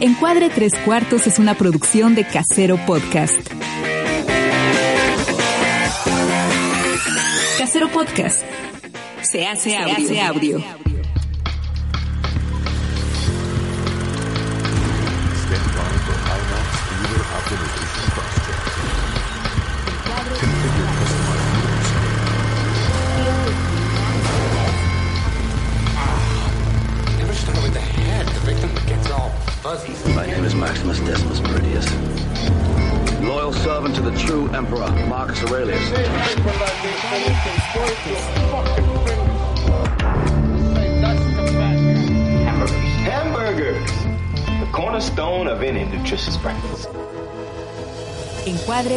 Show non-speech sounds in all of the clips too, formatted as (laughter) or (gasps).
Encuadre Tres Cuartos es una producción de Casero Podcast. Casero Podcast. Se hace audio. Hace audio.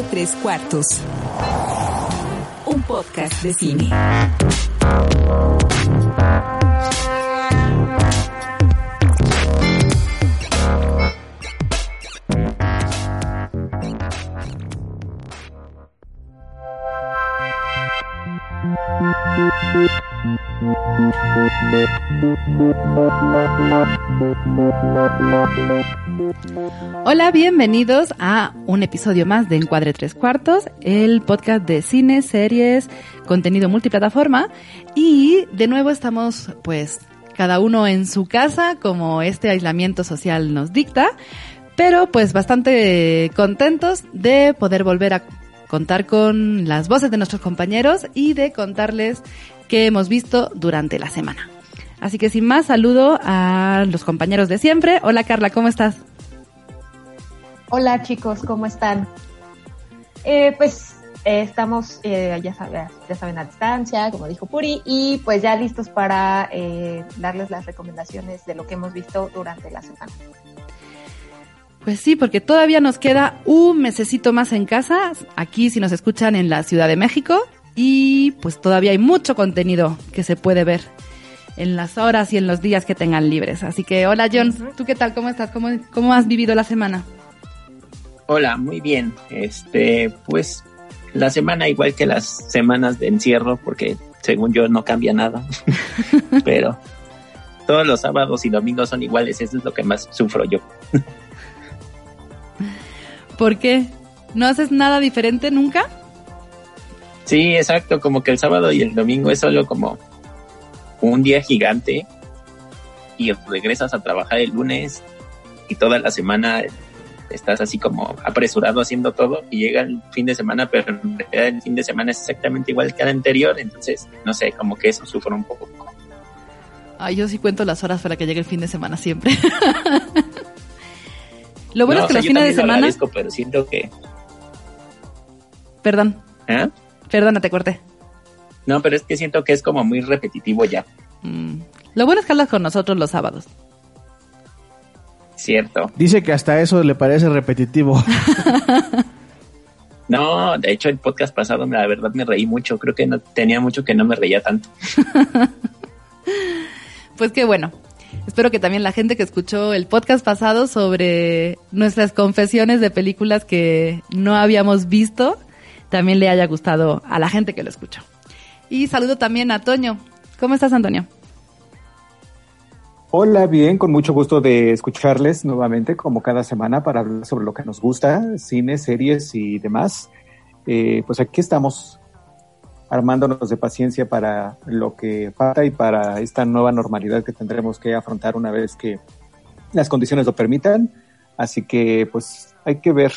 Tres Cuartos. Un podcast de cine. Hola, bienvenidos a un episodio más de Encuadre Tres Cuartos, el podcast de cine, series, contenido multiplataforma y de nuevo estamos pues cada uno en su casa como este aislamiento social nos dicta, pero pues bastante contentos de poder volver a contar con las voces de nuestros compañeros y de contarles qué hemos visto durante la semana. Así que sin más, saludo a los compañeros de siempre. Hola Carla, ¿cómo estás? Hola chicos, ¿cómo están? Eh, pues eh, estamos, eh, ya, saben, ya saben, a distancia, como dijo Puri, y pues ya listos para eh, darles las recomendaciones de lo que hemos visto durante la semana. Pues sí, porque todavía nos queda un mesecito más en casa, aquí si nos escuchan en la Ciudad de México, y pues todavía hay mucho contenido que se puede ver en las horas y en los días que tengan libres. Así que hola John, ¿tú qué tal? ¿Cómo estás? ¿Cómo, cómo has vivido la semana? Hola, muy bien. Este, pues la semana igual que las semanas de encierro, porque según yo no cambia nada. (laughs) Pero todos los sábados y domingos son iguales, eso es lo que más sufro yo. ¿Por qué? ¿No haces nada diferente nunca? Sí, exacto, como que el sábado y el domingo es solo como un día gigante y regresas a trabajar el lunes y toda la semana estás así como apresurado haciendo todo y llega el fin de semana, pero en realidad el fin de semana es exactamente igual que el anterior, entonces no sé, como que eso sufro un poco. Ay, yo sí cuento las horas para que llegue el fin de semana siempre. (laughs) Lo bueno No, es que o sea, los fines de semana... pero siento que... Perdón, ¿eh? perdona, te corté. No, pero es que siento que es como muy repetitivo ya, Mm. Lo bueno es que hablas con nosotros los sábados. cierto. Dice que hasta eso le parece repetitivo. (laughs) No, de hecho el podcast pasado la verdad me reí mucho, creo que no tenía mucho que no me reía tanto. (laughs) Pues qué bueno. Espero que también la gente que escuchó el podcast pasado sobre nuestras confesiones de películas que no habíamos visto, también le haya gustado a la gente que lo escuchó. Y saludo también a Toño. ¿Cómo estás, Antonio? Hola, bien, con mucho gusto de escucharles nuevamente, como cada semana, para hablar sobre lo que nos gusta, cine, series y demás. Eh, pues aquí estamos armándonos de paciencia para lo que falta y para esta nueva normalidad que tendremos que afrontar una vez que las condiciones lo permitan. Así que, pues, hay que ver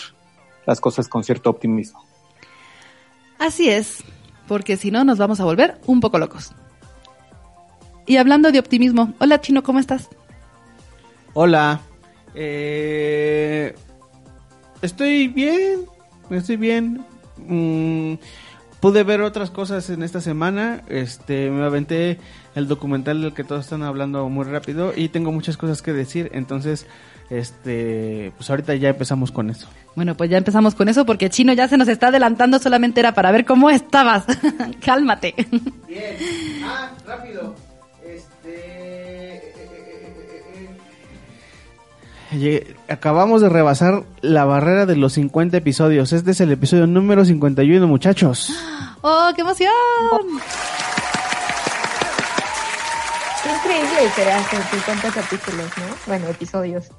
las cosas con cierto optimismo. Así es, porque si no nos vamos a volver un poco locos. Y hablando de optimismo, hola Chino, ¿cómo estás? Hola. Eh, estoy bien. Estoy bien. Mm, pude ver otras cosas en esta semana. Este, me aventé el documental del que todos están hablando muy rápido y tengo muchas cosas que decir. Entonces, este, pues ahorita ya empezamos con eso. Bueno, pues ya empezamos con eso porque Chino ya se nos está adelantando, solamente era para ver cómo estabas. (laughs) Cálmate. Bien. Ah, rápido. Este. Acabamos de rebasar la barrera de los 50 episodios. Este es el episodio número 51, muchachos. (gasps) ¡Oh, qué emoción! Qué increíble que hacen 50 capítulos, ¿no? Bueno, episodios.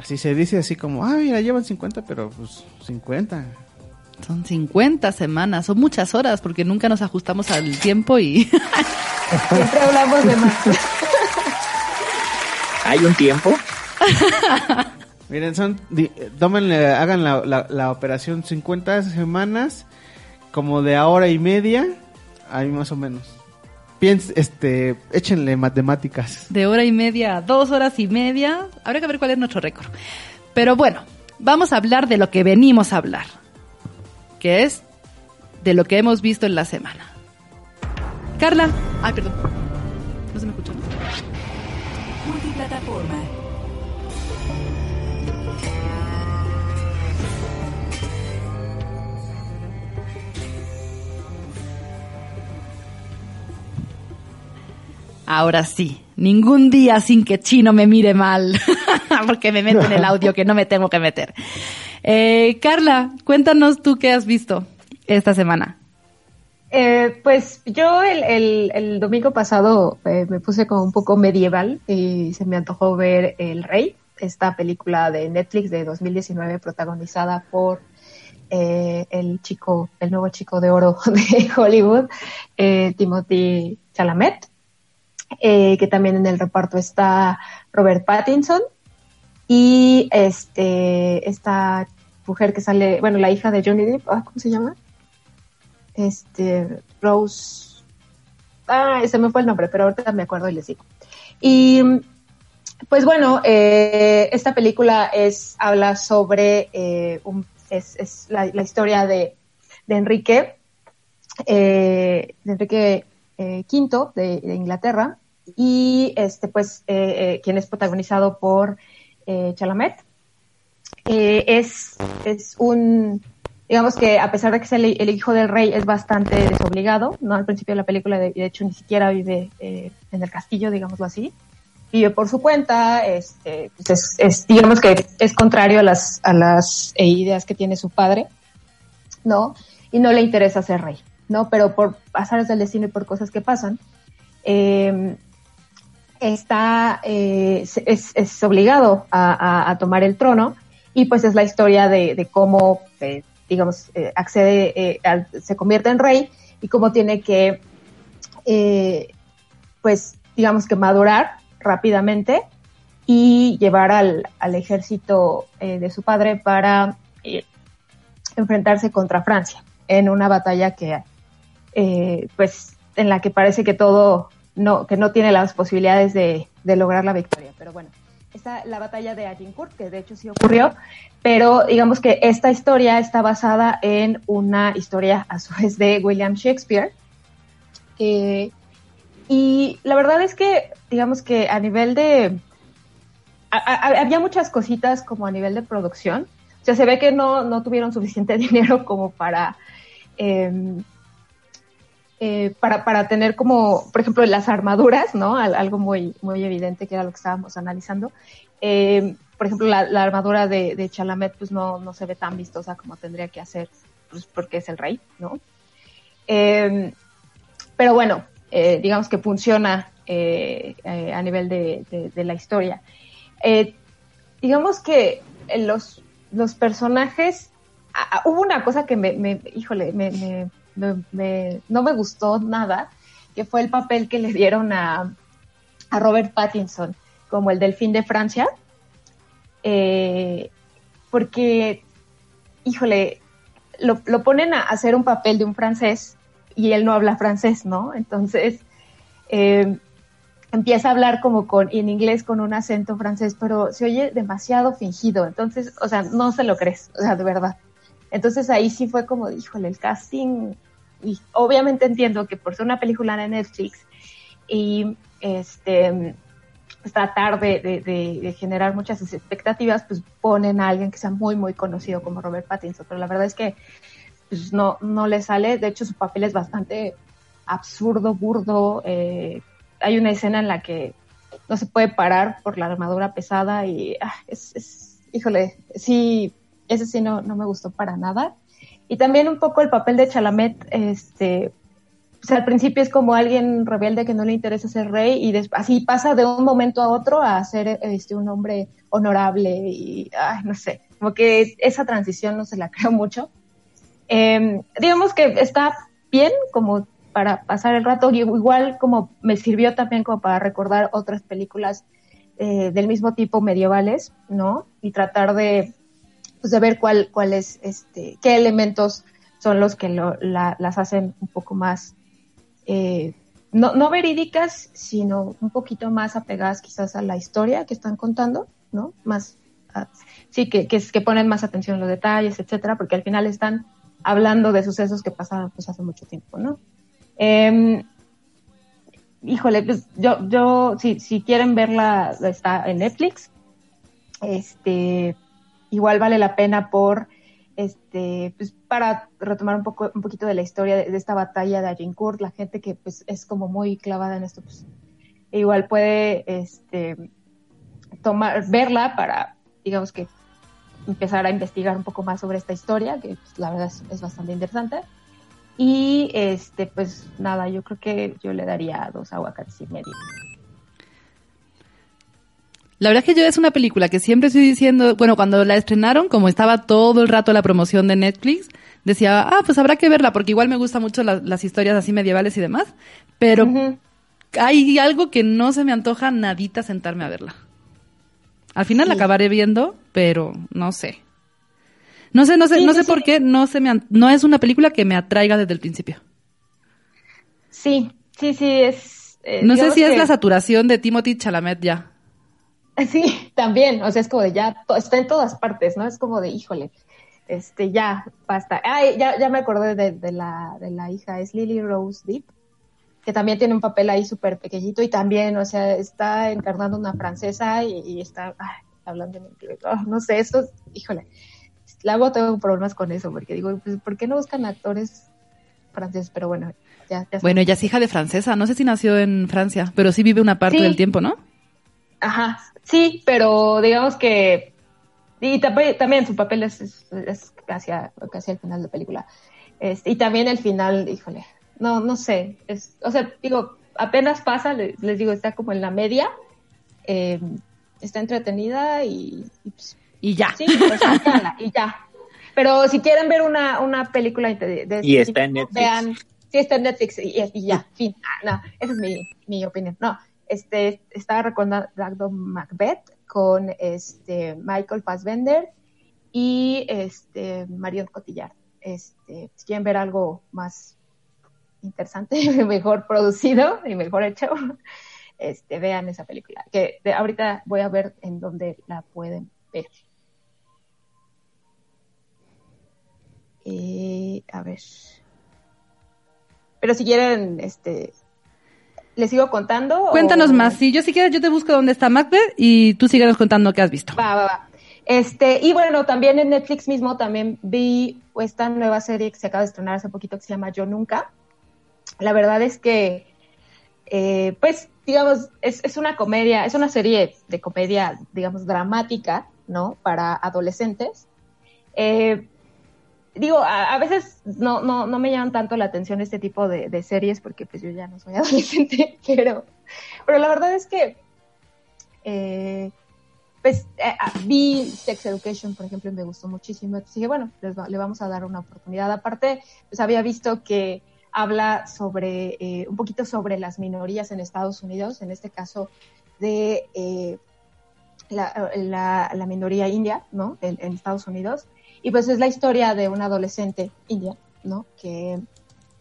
Así se dice, así como, ah, mira, llevan 50, pero pues 50. Son 50 semanas, son muchas horas porque nunca nos ajustamos al tiempo y (laughs) Siempre hablamos de más. (laughs) ¿Hay un tiempo? (laughs) Miren, son, di- tómenle, hagan la, la, la operación 50 semanas, como de a hora y media, ahí más o menos. Piens, este, échenle matemáticas. de hora y media a dos horas y media. Habría que ver cuál es nuestro récord. Pero bueno, vamos a hablar de lo que venimos a hablar, que es de lo que hemos visto en la semana. Carla, ay, perdón, Ahora sí, ningún día sin que Chino me mire mal, (laughs) porque me meto en el audio que no me tengo que meter. Eh, Carla, cuéntanos tú qué has visto esta semana. Eh, pues yo el domingo pasado eh, me puse como un poco medieval y se me antojó ver El Rey, esta película de Netflix de 2019 protagonizada por eh, el chico, el nuevo chico de oro (laughs) de Hollywood, eh, Timothy Chalamet, eh, que también en el reparto está Robert Pattinson y este esta mujer que sale, bueno, la hija de Johnny Depp, ah, ¿cómo se llama? este Rose ah se me fue el nombre pero ahorita me acuerdo y les digo y pues bueno eh, esta película es habla sobre eh, es, es la, la, historia de, de Enrique eh, de Enrique eh, V de, Inglaterra y este pues eh, quien es protagonizado por Chalamet es es un digamos que a pesar de que es el, hijo del rey es bastante desobligado, ¿no? Al principio de la película, de, de hecho, ni siquiera vive eh, en el castillo, digámoslo así. Vive por su cuenta, este, pues es, es, digamos que es contrario a las, a las ideas que tiene su padre, ¿no? Y no le interesa ser rey, ¿no? Pero por azares del destino y por cosas que pasan, eh, está, eh, es, es, obligado a, a, tomar el trono y pues es la historia de, de cómo eh, digamos, eh, accede, al, se convierte en rey y cómo tiene que, pues, digamos que madurar rápidamente y llevar al, al ejército de su padre para enfrentarse contra Francia en una batalla que, eh, pues, en la que parece que todo, no, que no tiene las posibilidades de, de lograr la victoria, pero bueno está la batalla de Agincourt, que de hecho sí ocurrió, pero digamos que esta historia está basada en una historia a su vez de William Shakespeare. Y la verdad es que, digamos que a nivel de... Había muchas cositas como a nivel de producción. O sea, se ve que no, no tuvieron suficiente (laughs) dinero como para... Eh, eh, para, para tener como, por ejemplo, las armaduras, ¿no? Algo muy, muy evidente que era lo que estábamos analizando. Eh, por ejemplo, la, armadura de, de, Chalamet, pues no, no se ve tan vistosa como tendría que hacer, pues porque es el rey, ¿no? Eh, pero bueno, digamos que funciona a nivel de, de, la historia. digamos que los, los personajes, hubo una cosa que me, me híjole, me, me me, me, no me gustó nada, que fue el papel que le dieron a, a Robert Pattinson como el delfín de Francia, eh, porque, híjole, lo, lo, ponen a hacer un papel de un francés y él no habla francés, ¿no? Entonces, eh, empieza a hablar como con, en inglés con un acento francés, pero se oye demasiado fingido, entonces, o sea, no se lo crees, o sea, de verdad. Entonces ahí sí fue como, híjole, el casting, y obviamente entiendo que por ser una película de Netflix y este tratar de, de, generar muchas expectativas, pues ponen a alguien que sea muy, muy conocido como Robert Pattinson, pero la verdad es que pues, no, no le sale, de hecho su papel es bastante absurdo, burdo, eh, hay una escena en la que no se puede parar por la armadura pesada y ah, es, es, híjole, sí, ese sí no, no me gustó para nada. Y también un poco el papel de Chalamet, este, pues, al principio es como alguien rebelde que no le interesa ser rey y así pasa de un momento a otro a ser este, un hombre honorable y, ay, no sé, como que esa transición no se la (laughs) creo mucho. Eh, digamos que está bien como para pasar el rato, igual como me sirvió también como para recordar otras películas eh, del mismo tipo medievales, ¿no? Y tratar de, pues de ver cuál, cuál es, este, qué elementos son los que lo- la- las hacen un poco más, eh, no, no verídicas, sino un poquito más apegadas quizás a la historia que están contando, ¿no? Más, sí, que, que, que ponen más atención en los detalles, etcétera, porque al final están hablando de sucesos que pasaron pues hace mucho tiempo, ¿no? Em, híjole, pues yo, yo, si, si quieren verla, está en Netflix. Este, igual vale la pena por, este, pues para retomar un poco, un poquito de la historia de, esta batalla de Agincourt, la gente que pues es como muy clavada en esto, pues igual puede, este, tomar, verla para, digamos que empezar a investigar un poco más sobre esta historia, que pues, la verdad es, es bastante interesante. Y este, pues nada, yo creo que yo le daría dos aguacates y medio. La verdad es que yo es una película que siempre estoy diciendo, bueno, cuando la estrenaron, como estaba todo el rato la promoción de Netflix, decía, ah, pues habrá que verla, porque igual me gustan mucho la- las historias así medievales y demás, pero hay algo que no se me antoja nadita sentarme a verla. Al final la acabaré viendo, pero no sé. No sé, no sé, Sí, no sé sí. por qué no se me no es una película que me atraiga desde el principio. Sí, sí, sí, es... eh, No sé si es la saturación de Timothy Chalamet ya. (laughs) Sí, también, o sea, es como de ya, está en todas partes, ¿no? Es como de, híjole, este, ya, basta. Ay, ya, ya me acordé de, de la, de la hija, es Lily Rose Deep, que también tiene un papel ahí súper pequeñito y también, o sea, está encarnando una francesa y, y está ay, hablando en inglés. Oh, no sé, esto, es- híjole, luego tengo problemas con eso, porque digo, pues, ¿por qué no buscan actores franceses? Pero bueno, ya, ya Bueno, ella es hija de francesa, no sé si nació en Francia, pero sí vive una parte Sí. del tiempo, ¿no? Ajá, sí, pero digamos que y también, su papel es, es, es casi, a- casi al final de la película. Este, y también el final, híjole, no, no sé, es, o sea, digo, apenas pasa, le- les, digo, está como en la media, eh, está entretenida y, y, pues, Y ya. sí, pues y ya. Pero si quieren ver una, una película de, de Y este está en tipo, Netflix. Vean, sí está en Netflix y, y ya, fin. Ah, no, esa es mi, mi opinión. No, este, estaba recordando Macbeth con este Michael Fassbender y este Marion Cotillard. Este, si quieren ver algo más interesante, (laughs) mejor producido y mejor hecho, (laughs) este, vean esa película. Que ahorita voy a ver en dónde la pueden ver. Eh, a ver. Pero si quieren, este, les sigo contando. o- Cuéntanos más. Si yo si quieres, yo te busco dónde está Macbeth y tú síguenos contando qué has visto. Va, va, va. Este, y bueno, también en Netflix mismo también vi esta nueva serie que se acaba de estrenar hace poquito que se llama Yo Nunca. La verdad es que, eh, pues, digamos, es, es una comedia, es una serie de comedia, digamos, dramática, ¿no? Para adolescentes. Eh, digo, a, veces no, no, no me llaman tanto la atención este tipo de, series porque pues yo ya no soy (laughs) adolescente, pero, pero la verdad es que eh, pues eh, ah, vi Sex Education, por ejemplo, y me gustó muchísimo. Entonces dije, bueno, les le vamos a dar una oportunidad. Aparte, pues había visto que habla sobre, eh, un poquito sobre las minorías en Estados Unidos, en este caso de eh, la, la- minoría india, ¿no? En Estados Unidos. Y pues es la historia de una adolescente india, ¿no? Que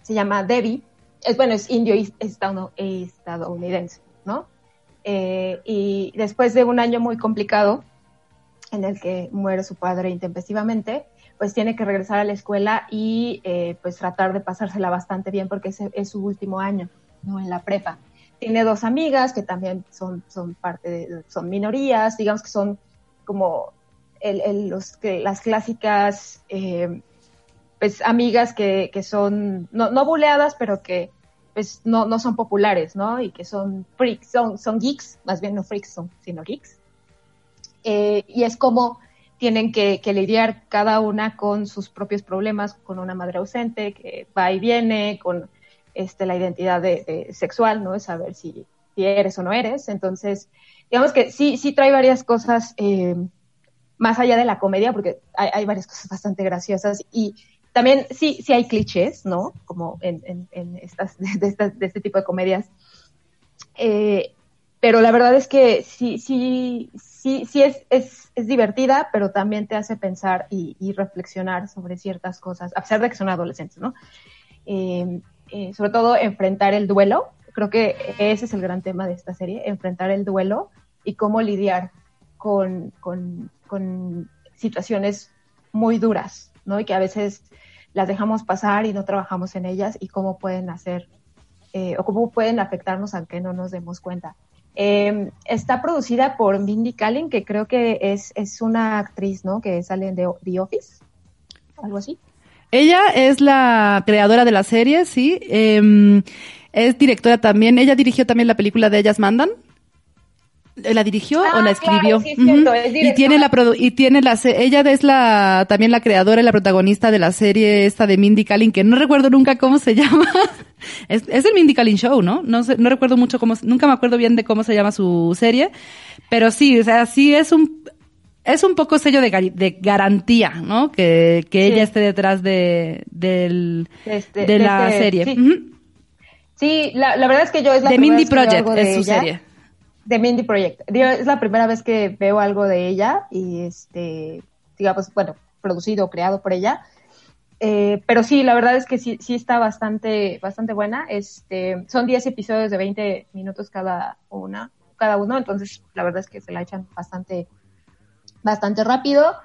se llama Debbie. Es, bueno, es indio y estado- estadounidense, ¿no? Eh, y después de un año muy complicado, en el que muere su padre intempestivamente, pues tiene que regresar a la escuela y eh, pues tratar de pasársela bastante bien porque es, es su último año, ¿no? En la prepa. Tiene dos amigas que también son, son parte de, son minorías, digamos que son como el, el- los, las clásicas, eh, pues amigas que, que son, no, no buleadas, pero que pues no, no son populares, ¿no? Y que son freaks, son, son geeks, más bien no freaks, son, sino geeks. Eh, y es como tienen que, que lidiar cada una con sus propios problemas, con una madre ausente que va y viene, con este, la identidad de, de sexual, ¿no? Es saber si, si eres o no eres. Entonces, digamos que sí, sí trae varias cosas eh, más allá de la comedia, porque hay, hay, varias cosas bastante graciosas y también sí, sí hay clichés, ¿no? Como en, en, en estas, (laughs) de, estas, de este tipo de comedias. Eh, pero la verdad es que sí, sí, sí, sí es, es, es divertida, pero también te hace pensar y, y, reflexionar sobre ciertas cosas, a pesar de que son adolescentes, ¿no? Eh, eh, sobre todo enfrentar el duelo. Creo que ese es el gran tema de esta serie, enfrentar el duelo y cómo lidiar con, con, con situaciones muy duras, ¿no? Y que a veces las dejamos pasar y no trabajamos en ellas y cómo pueden hacer eh, o cómo pueden afectarnos aunque no nos demos cuenta. Eh, está producida por Mindy Kaling, que creo que es, es una actriz, ¿no? Que sale de The Office, algo así. Ella es la creadora de la serie, sí. Eh, es directora también. Ella dirigió también la película de Ellas Mandan. ¿La dirigió ah, o la escribió? Claro, sí, cierto, uh -huh. y tiene la y tiene la ella es la también la creadora y la protagonista de la serie esta de Mindy Kaling que no recuerdo nunca cómo se (laughs) llama. es, es, el Mindy Kaling Show, ¿no? No sé, no recuerdo mucho cómo nunca me acuerdo bien de cómo se llama su serie, pero sí, o sea, sí es un es un poco sello de, de garantía, ¿no? Que, que sí. ella esté detrás de, del, este, de la este, serie. Sí, uh -huh. sí la, la, verdad es que yo es la The Mindy Project es su ella. serie de Mindy Project. Es la primera vez que veo algo de ella y este, digamos, bueno, producido o creado por ella. Eh, pero sí, la verdad es que sí, sí está bastante, bastante buena. Este, son 10 episodios de 20 minutos cada una, cada uno, entonces la verdad es que se la echan bastante, bastante rápido.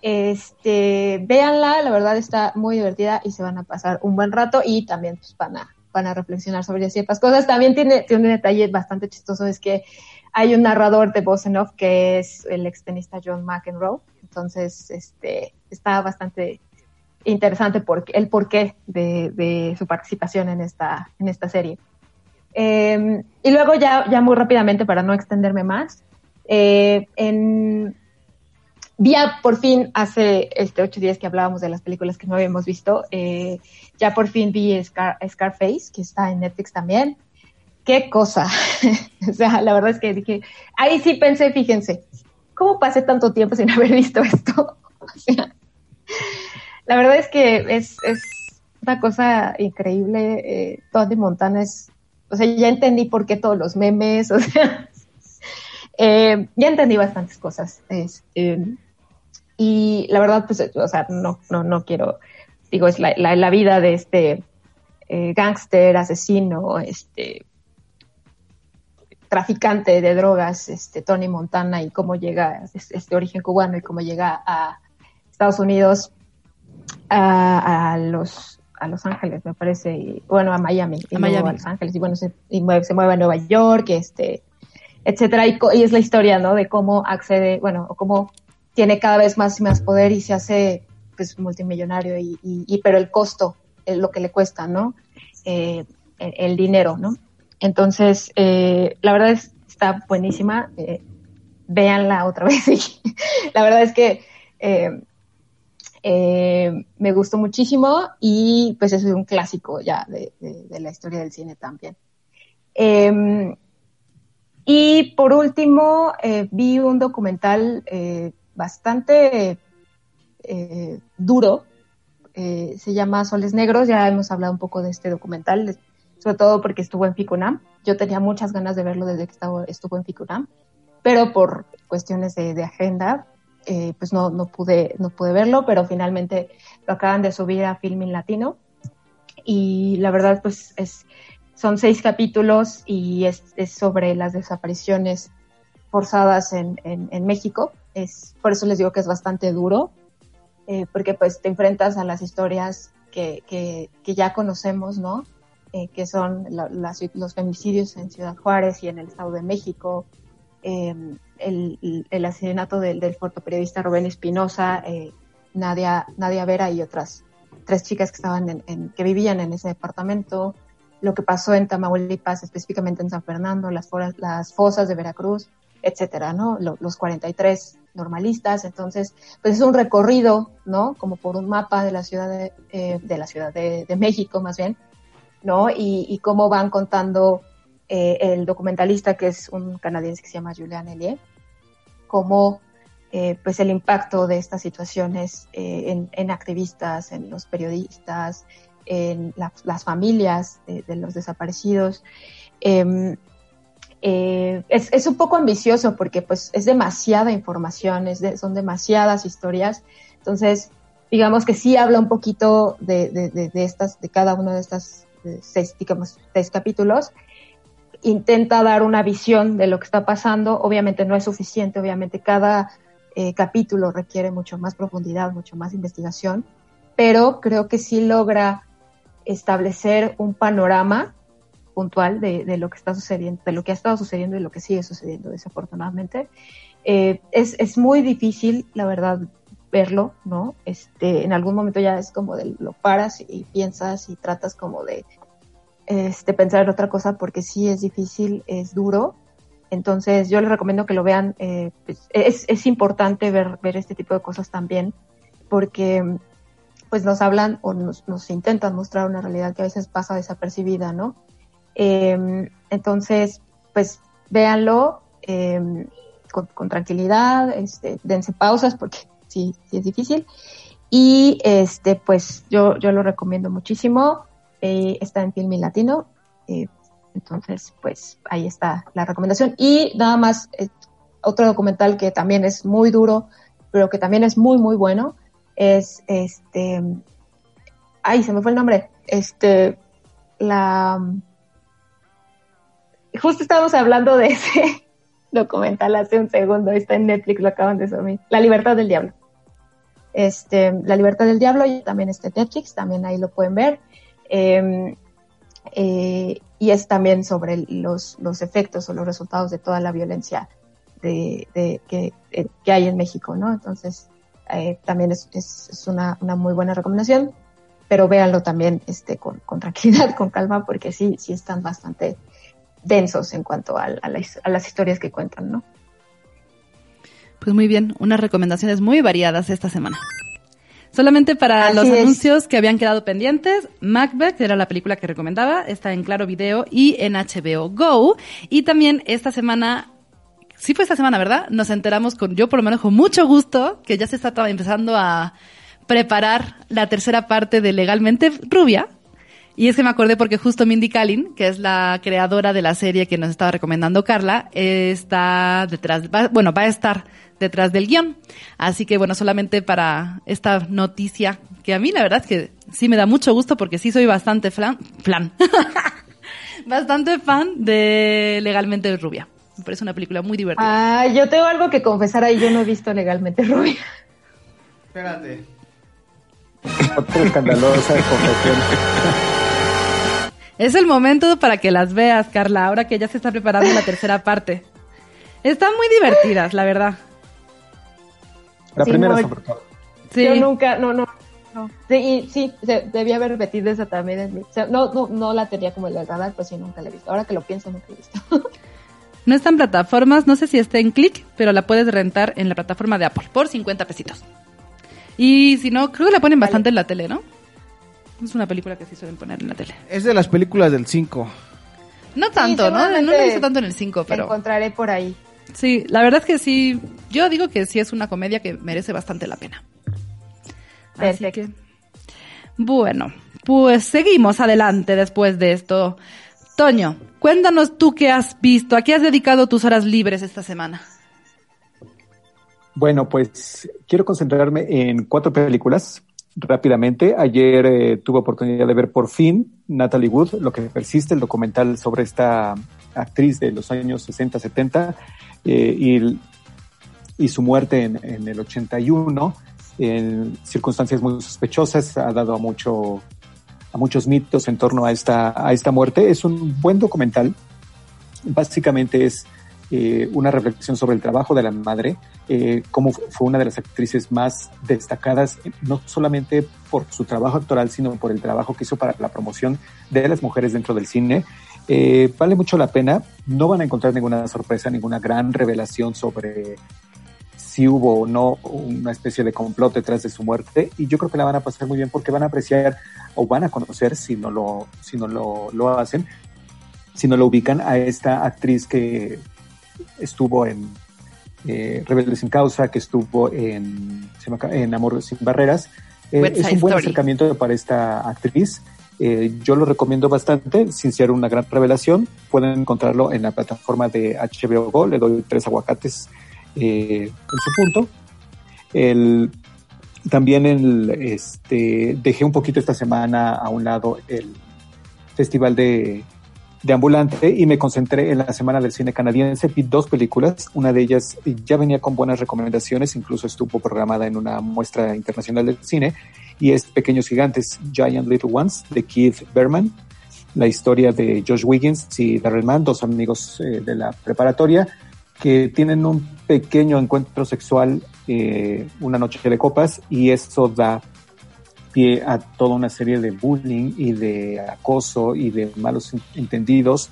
Este, véanla, la verdad está muy divertida y se van a pasar un buen rato y también pues, van a van a reflexionar sobre ciertas cosas. También tiene, tiene un detalle bastante chistoso, es que hay un narrador de voz en off que es el extenista John McEnroe. Entonces, este, está bastante interesante por, el porqué de, de su participación en esta, en esta serie. Eh, y luego ya, ya muy rápidamente, para no extenderme más, eh, en, por fin hace este ocho días que hablábamos de las películas que no habíamos visto, eh, ya por fin vi Scar, Scarface, que está en Netflix también. Qué cosa. (laughs) o sea, la verdad es que dije, ahí sí pensé, fíjense, ¿cómo pasé tanto tiempo sin (laughs) haber visto esto? (laughs) o sea, la verdad es que es, es una cosa increíble. Eh, Montana es, o sea, ya entendí por qué todos los memes, o sea, eh, ya entendí bastantes cosas. Este, y la verdad, pues, o sea, no, no, no quiero, digo, es la, la, la vida de este eh, gángster, asesino, este traficante de drogas, este Tony Montana y cómo llega, este origen cubano y cómo llega a Estados Unidos, a, a los a Los Ángeles, me parece, y, bueno, a Miami, y a, Miami. a Los Ángeles, y bueno, se, y mueve, se mueve a Nueva York, este, etcétera, y, y es la historia, ¿no? De cómo accede, bueno, o cómo tiene cada vez más y más poder y se hace pues multimillonario y, y, y pero el costo es lo que le cuesta no eh, el, el, dinero no entonces eh, la verdad es está buenísima eh, véanla otra (laughs) vez la verdad es que eh, eh, me gustó muchísimo y pues es un clásico ya de, la historia del cine también em, y por último vi un documental bastante eh, duro. Eh, se llama Soles Negros, ya hemos hablado un poco de este documental, sobre todo porque estuvo en Ficunam. Yo tenía muchas ganas de verlo desde que estaba, estuvo en Ficunam, pero por cuestiones de, de agenda, eh, pues no, no, pude, no pude verlo, pero finalmente lo acaban de subir a Filming Latino. Y la verdad, pues es, son seis capítulos y es, es sobre las desapariciones forzadas en, en, en México es, por eso les digo que es bastante duro, eh, porque pues te enfrentas a las historias que, que, que ya conocemos, ¿no? Eh, que son la, los femicidios en Ciudad Juárez y en el Estado de México, eh, el, asesinato del, del fotoperiodista Rubén Espinosa, eh, Nadia, Nadia Vera y otras tres chicas que estaban en, que vivían en ese departamento, lo que pasó en Tamaulipas, específicamente en San Fernando, las, las fosas de Veracruz, etcétera, ¿no? Los 43 normalistas, entonces, pues es un recorrido, ¿no? Como por un mapa de la ciudad de, eh, de la ciudad de, México, más bien, ¿no? Y, cómo van contando eh, el documentalista, que es un canadiense que se llama Julian Elie, cómo eh, pues el impacto de estas situaciones eh, en, activistas, en los periodistas, en la, las familias de, los desaparecidos. Eh, es, es, un poco ambicioso porque pues es demasiada información, es son demasiadas historias. Entonces, digamos que sí habla un poquito de, de, de estas, de cada uno de estas seis, digamos, seis capítulos. Intenta dar una visión de lo que está pasando. Obviamente no es suficiente, obviamente cada eh, capítulo requiere mucho más profundidad, mucho más investigación, pero creo que sí logra establecer un panorama puntual de, lo que está sucediendo, de lo que ha estado sucediendo y lo que sigue sucediendo, desafortunadamente. Eh, es, es muy difícil, la verdad, verlo, ¿no? Este, en algún momento ya es como de lo paras y, piensas y tratas como de este, pensar en otra cosa porque sí es difícil, es duro. Entonces yo les recomiendo que lo vean. Eh, pues, es, es importante ver, ver este tipo de cosas también porque pues nos hablan o nos, nos intentan mostrar una realidad que a veces pasa desapercibida, ¿no? Eh, entonces, pues véanlo eh, con, con, tranquilidad, este, dense pausas porque sí, sí es difícil. Y este, pues yo, yo lo recomiendo muchísimo. Eh, está en Film Latino. Eh, entonces, pues ahí está la recomendación. Y nada más, eh, otro documental que también es muy duro, pero que también es muy, muy bueno, es este. Ay, se me fue el nombre. Este. La. Justo estábamos hablando de ese documental hace un segundo. Está en Netflix, lo acaban de subir. La libertad del diablo. Este, La libertad del diablo también está en Netflix, también ahí lo pueden ver. Eh, eh, y es también sobre los, los efectos o los resultados de toda la violencia de, que, eh, que, hay en México, ¿no? Entonces, eh, también es, es, es, una, una muy buena recomendación, pero véanlo también este, con, con tranquilidad, (laughs) con calma, porque sí, sí están bastante densos en cuanto a, a, la, a las historias que cuentan, ¿no? Pues muy bien, unas recomendaciones muy variadas esta semana. Solamente para Así los es. anuncios que habían quedado pendientes, Macbeth, era la película que recomendaba, está en Claro Video y en HBO Go. Y también esta semana, sí fue esta semana, ¿verdad? Nos enteramos con, yo por lo menos con mucho gusto, que ya se está empezando a preparar la tercera parte de Legalmente Rubia. Y es que me acordé porque justo Mindy Kaling, que es la creadora de la serie que nos estaba recomendando Carla, está detrás, va, bueno, va a estar detrás del guion. Así que bueno, solamente para esta noticia, que a mí la verdad es que sí me da mucho gusto porque sí soy bastante flan, (laughs) bastante fan de Legalmente Rubia. Me parece una película muy divertida. Ah, yo tengo algo que confesar ahí, yo no he visto Legalmente Rubia. Espérate. Otra escandalosa confesión. (laughs) Es el momento para que las veas, Carla, ahora que ya se está preparando la tercera parte. Están muy divertidas, la verdad. La sí, primera, no, sobre todo. Sí. Yo nunca, no, no. no. Sí, y, sí, debía haber repetido esa también. O sea, no, no, no la tenía como en el radar, pues sí, nunca la he visto. Ahora que lo pienso, nunca la he visto. No está en plataformas, no sé si está en Click, pero la puedes rentar en la plataforma de Apple por 50 pesitos. Y si no, creo que la ponen bastante vale. en la tele, ¿no? Es una película que sí suelen poner en la tele. Es de las películas del 5. No tanto, sí, ¿no? No la he visto tanto en el 5, pero... encontraré por ahí. Sí, la verdad es que sí. Yo digo que sí es una comedia que merece bastante la pena. Perfecto. Así que, bueno, pues seguimos adelante después de esto. Toño, cuéntanos tú qué has visto, a qué has dedicado tus horas libres esta semana. Bueno, pues quiero concentrarme en cuatro películas rápidamente. Ayer eh, tuve oportunidad de ver por fin Natalie Wood, lo que persiste, el documental sobre esta actriz de los años 60, 70 eh, y, y, su muerte en, en, el 81 en circunstancias muy sospechosas ha dado a mucho a muchos mitos en torno a esta a esta muerte. Es un buen documental. Básicamente es eh, una reflexión sobre el trabajo de la madre, eh, cómo fue una de las actrices más destacadas, no solamente por su trabajo actoral, sino por el trabajo que hizo para la promoción de las mujeres dentro del cine. Eh, vale mucho la pena, no van a encontrar ninguna sorpresa, ninguna gran revelación sobre si hubo o no una especie de complot detrás de su muerte y yo creo que la van a pasar muy bien porque van a apreciar o van a conocer si no lo si no lo, lo hacen si no lo ubican a esta actriz que estuvo en eh, Rebelde sin causa que estuvo en en Amor sin barreras Eh, es un buen Story. acercamiento para esta actriz Eh, yo lo recomiendo bastante, sin ser una gran revelación. Pueden encontrarlo en la plataforma de HBO Go. Le doy tres aguacates eh, en su punto. El, también el, este, dejé un poquito esta semana a un lado el festival de, de ambulante y me concentré en la semana del cine canadiense. Vi dos películas. Una de ellas ya venía con buenas recomendaciones, incluso estuvo programada en una muestra internacional del cine y es Pequeños Gigantes, Giant Little Ones, de Keith Berman, la historia de Josh Wiggins y Darrell Mann, dos amigos eh, de la preparatoria, que tienen un pequeño encuentro sexual eh, una noche de copas y eso da a toda una serie de bullying y de acoso y de malos entendidos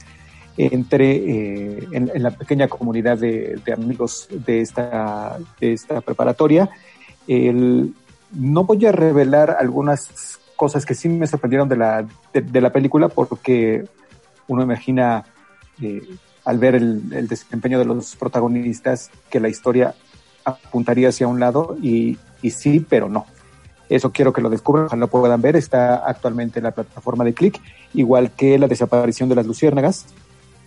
entre eh, en, la pequeña comunidad de, amigos de esta, de esta preparatoria. No voy a revelar algunas cosas que sí me sorprendieron de la, de, de la película porque uno imagina eh, al ver el, el desempeño de los protagonistas que la historia apuntaría hacia un lado y, y sí, pero no. Eso quiero que lo descubran, ojalá lo puedan ver. Está actualmente en la plataforma de Click, igual que La desaparición de las luciérnagas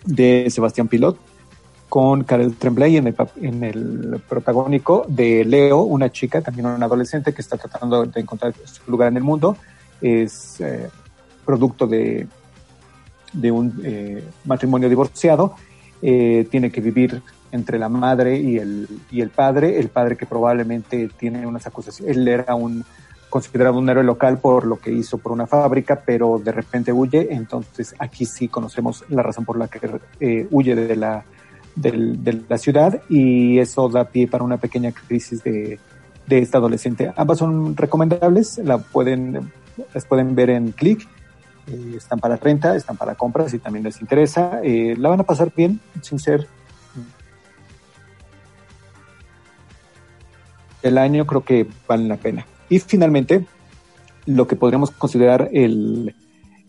de Sebastián Pilot, con Karel Tremblay en el, en el protagónico de Leo, una chica, también una adolescente que está tratando de encontrar su lugar en el mundo. Es eh, producto de, de un eh, matrimonio divorciado. Eh, tiene que vivir entre la madre y el, y el padre. El padre que probablemente tiene unas acusaciones. Él era un considerado un héroe local por lo que hizo por una fábrica, pero de repente huye. Entonces aquí sí conocemos la razón por la que eh, huye de la, del- de la ciudad y eso da pie para una pequeña crisis de, de esta adolescente. Ambas son recomendables, la pueden, las pueden ver en Click. Eh, están para renta, están para compras si también les interesa. Eh, la van a pasar bien, sin ser el año, creo que valen la pena. Y finalmente, lo que podríamos considerar el,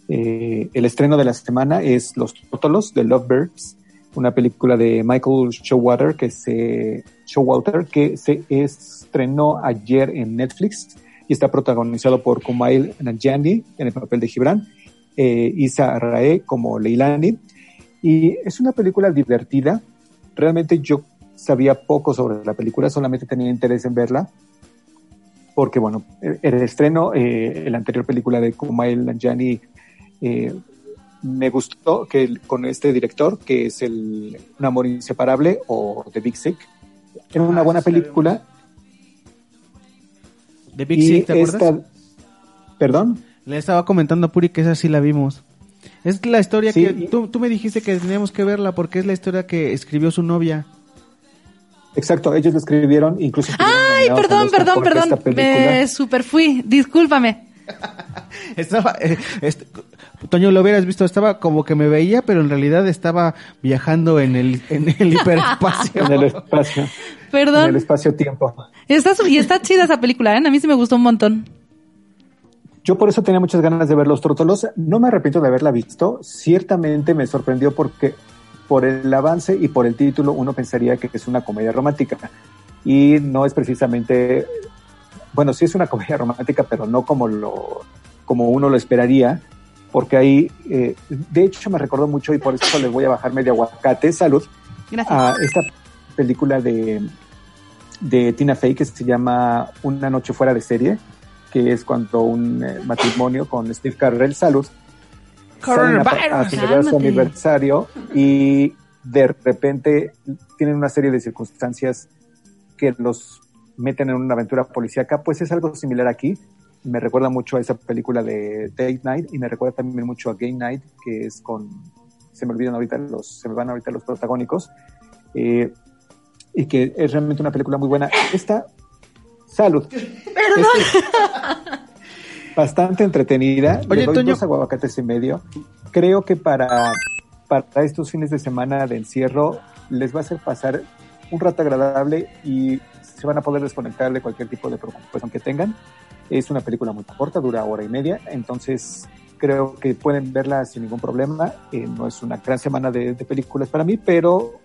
eh, el estreno de la semana es Los Tótolos de Lovebirds, una película de Michael Showalter que se, Showalter, que se estrenó ayer en Netflix y está protagonizado por Kumail Nanjiani en el papel de Gibran, eh, Isa Rae como Leilani. Y es una película divertida. Realmente yo sabía poco sobre la película, solamente tenía interés en verla. Porque, bueno, el, estreno, eh, la anterior película de Kumail Nanjiani, eh, me gustó que con este director, que es el Un amor inseparable o The Big Sick, era una buena película. De Big y Sick, ¿te acuerdas? esta- ¿Perdón? Le estaba comentando a Puri que esa sí la vimos. Es la historia Sí, que y- tú, tú me dijiste que teníamos que verla porque es la historia que escribió su novia. Exacto, ellos lo escribieron, incluso... Ay, perdón, perdón, perdón. Me super fui. Discúlpame. (laughs) Estaba, eh, este, Toño, lo hubieras visto, estaba como que me veía, pero en realidad estaba viajando en el, en el hiperespacio. (laughs) En el espacio. En el Perdón. espacio-tiempo. Está, y está chida esa película, ¿eh? A mí sí me gustó un montón. Yo por eso tenía muchas ganas de ver Los Tórtolos. No me arrepiento de haberla visto. Ciertamente me sorprendió porque por el avance y por el título uno pensaría que es una comedia romántica. Y no es precisamente, bueno, sí es una comedia romántica, pero no como lo, como uno lo esperaría. Porque ahí, eh, de hecho me recordó mucho y por eso les voy a bajar medio aguacate, salud, Gracias. a esta película de, de Tina Fey que se llama Una noche fuera de serie, que es cuando un eh, matrimonio con Steve Carell, salud, salen a, a celebrar su aniversario y de repente tienen una serie de circunstancias que los meten en una aventura policíaca, pues es algo similar aquí. Me recuerda mucho a esa película de Date Night y me recuerda también mucho a Game Night, que es con, se me olvidan ahorita los, se me van ahorita los protagónicos, eh, y que es realmente una película muy buena. Esta, salud. Esta- (laughs) bastante entretenida. Oye, Le doy Toño. dos aguacates y medio. Creo que para, para estos fines de semana de encierro les va a hacer pasar un rato agradable y se van a poder desconectar de cualquier tipo de preocupación que tengan. Es una película muy corta, dura hora y media, entonces creo que pueden verla sin ningún problema. Eh, no es una gran semana de, de, películas para mí, pero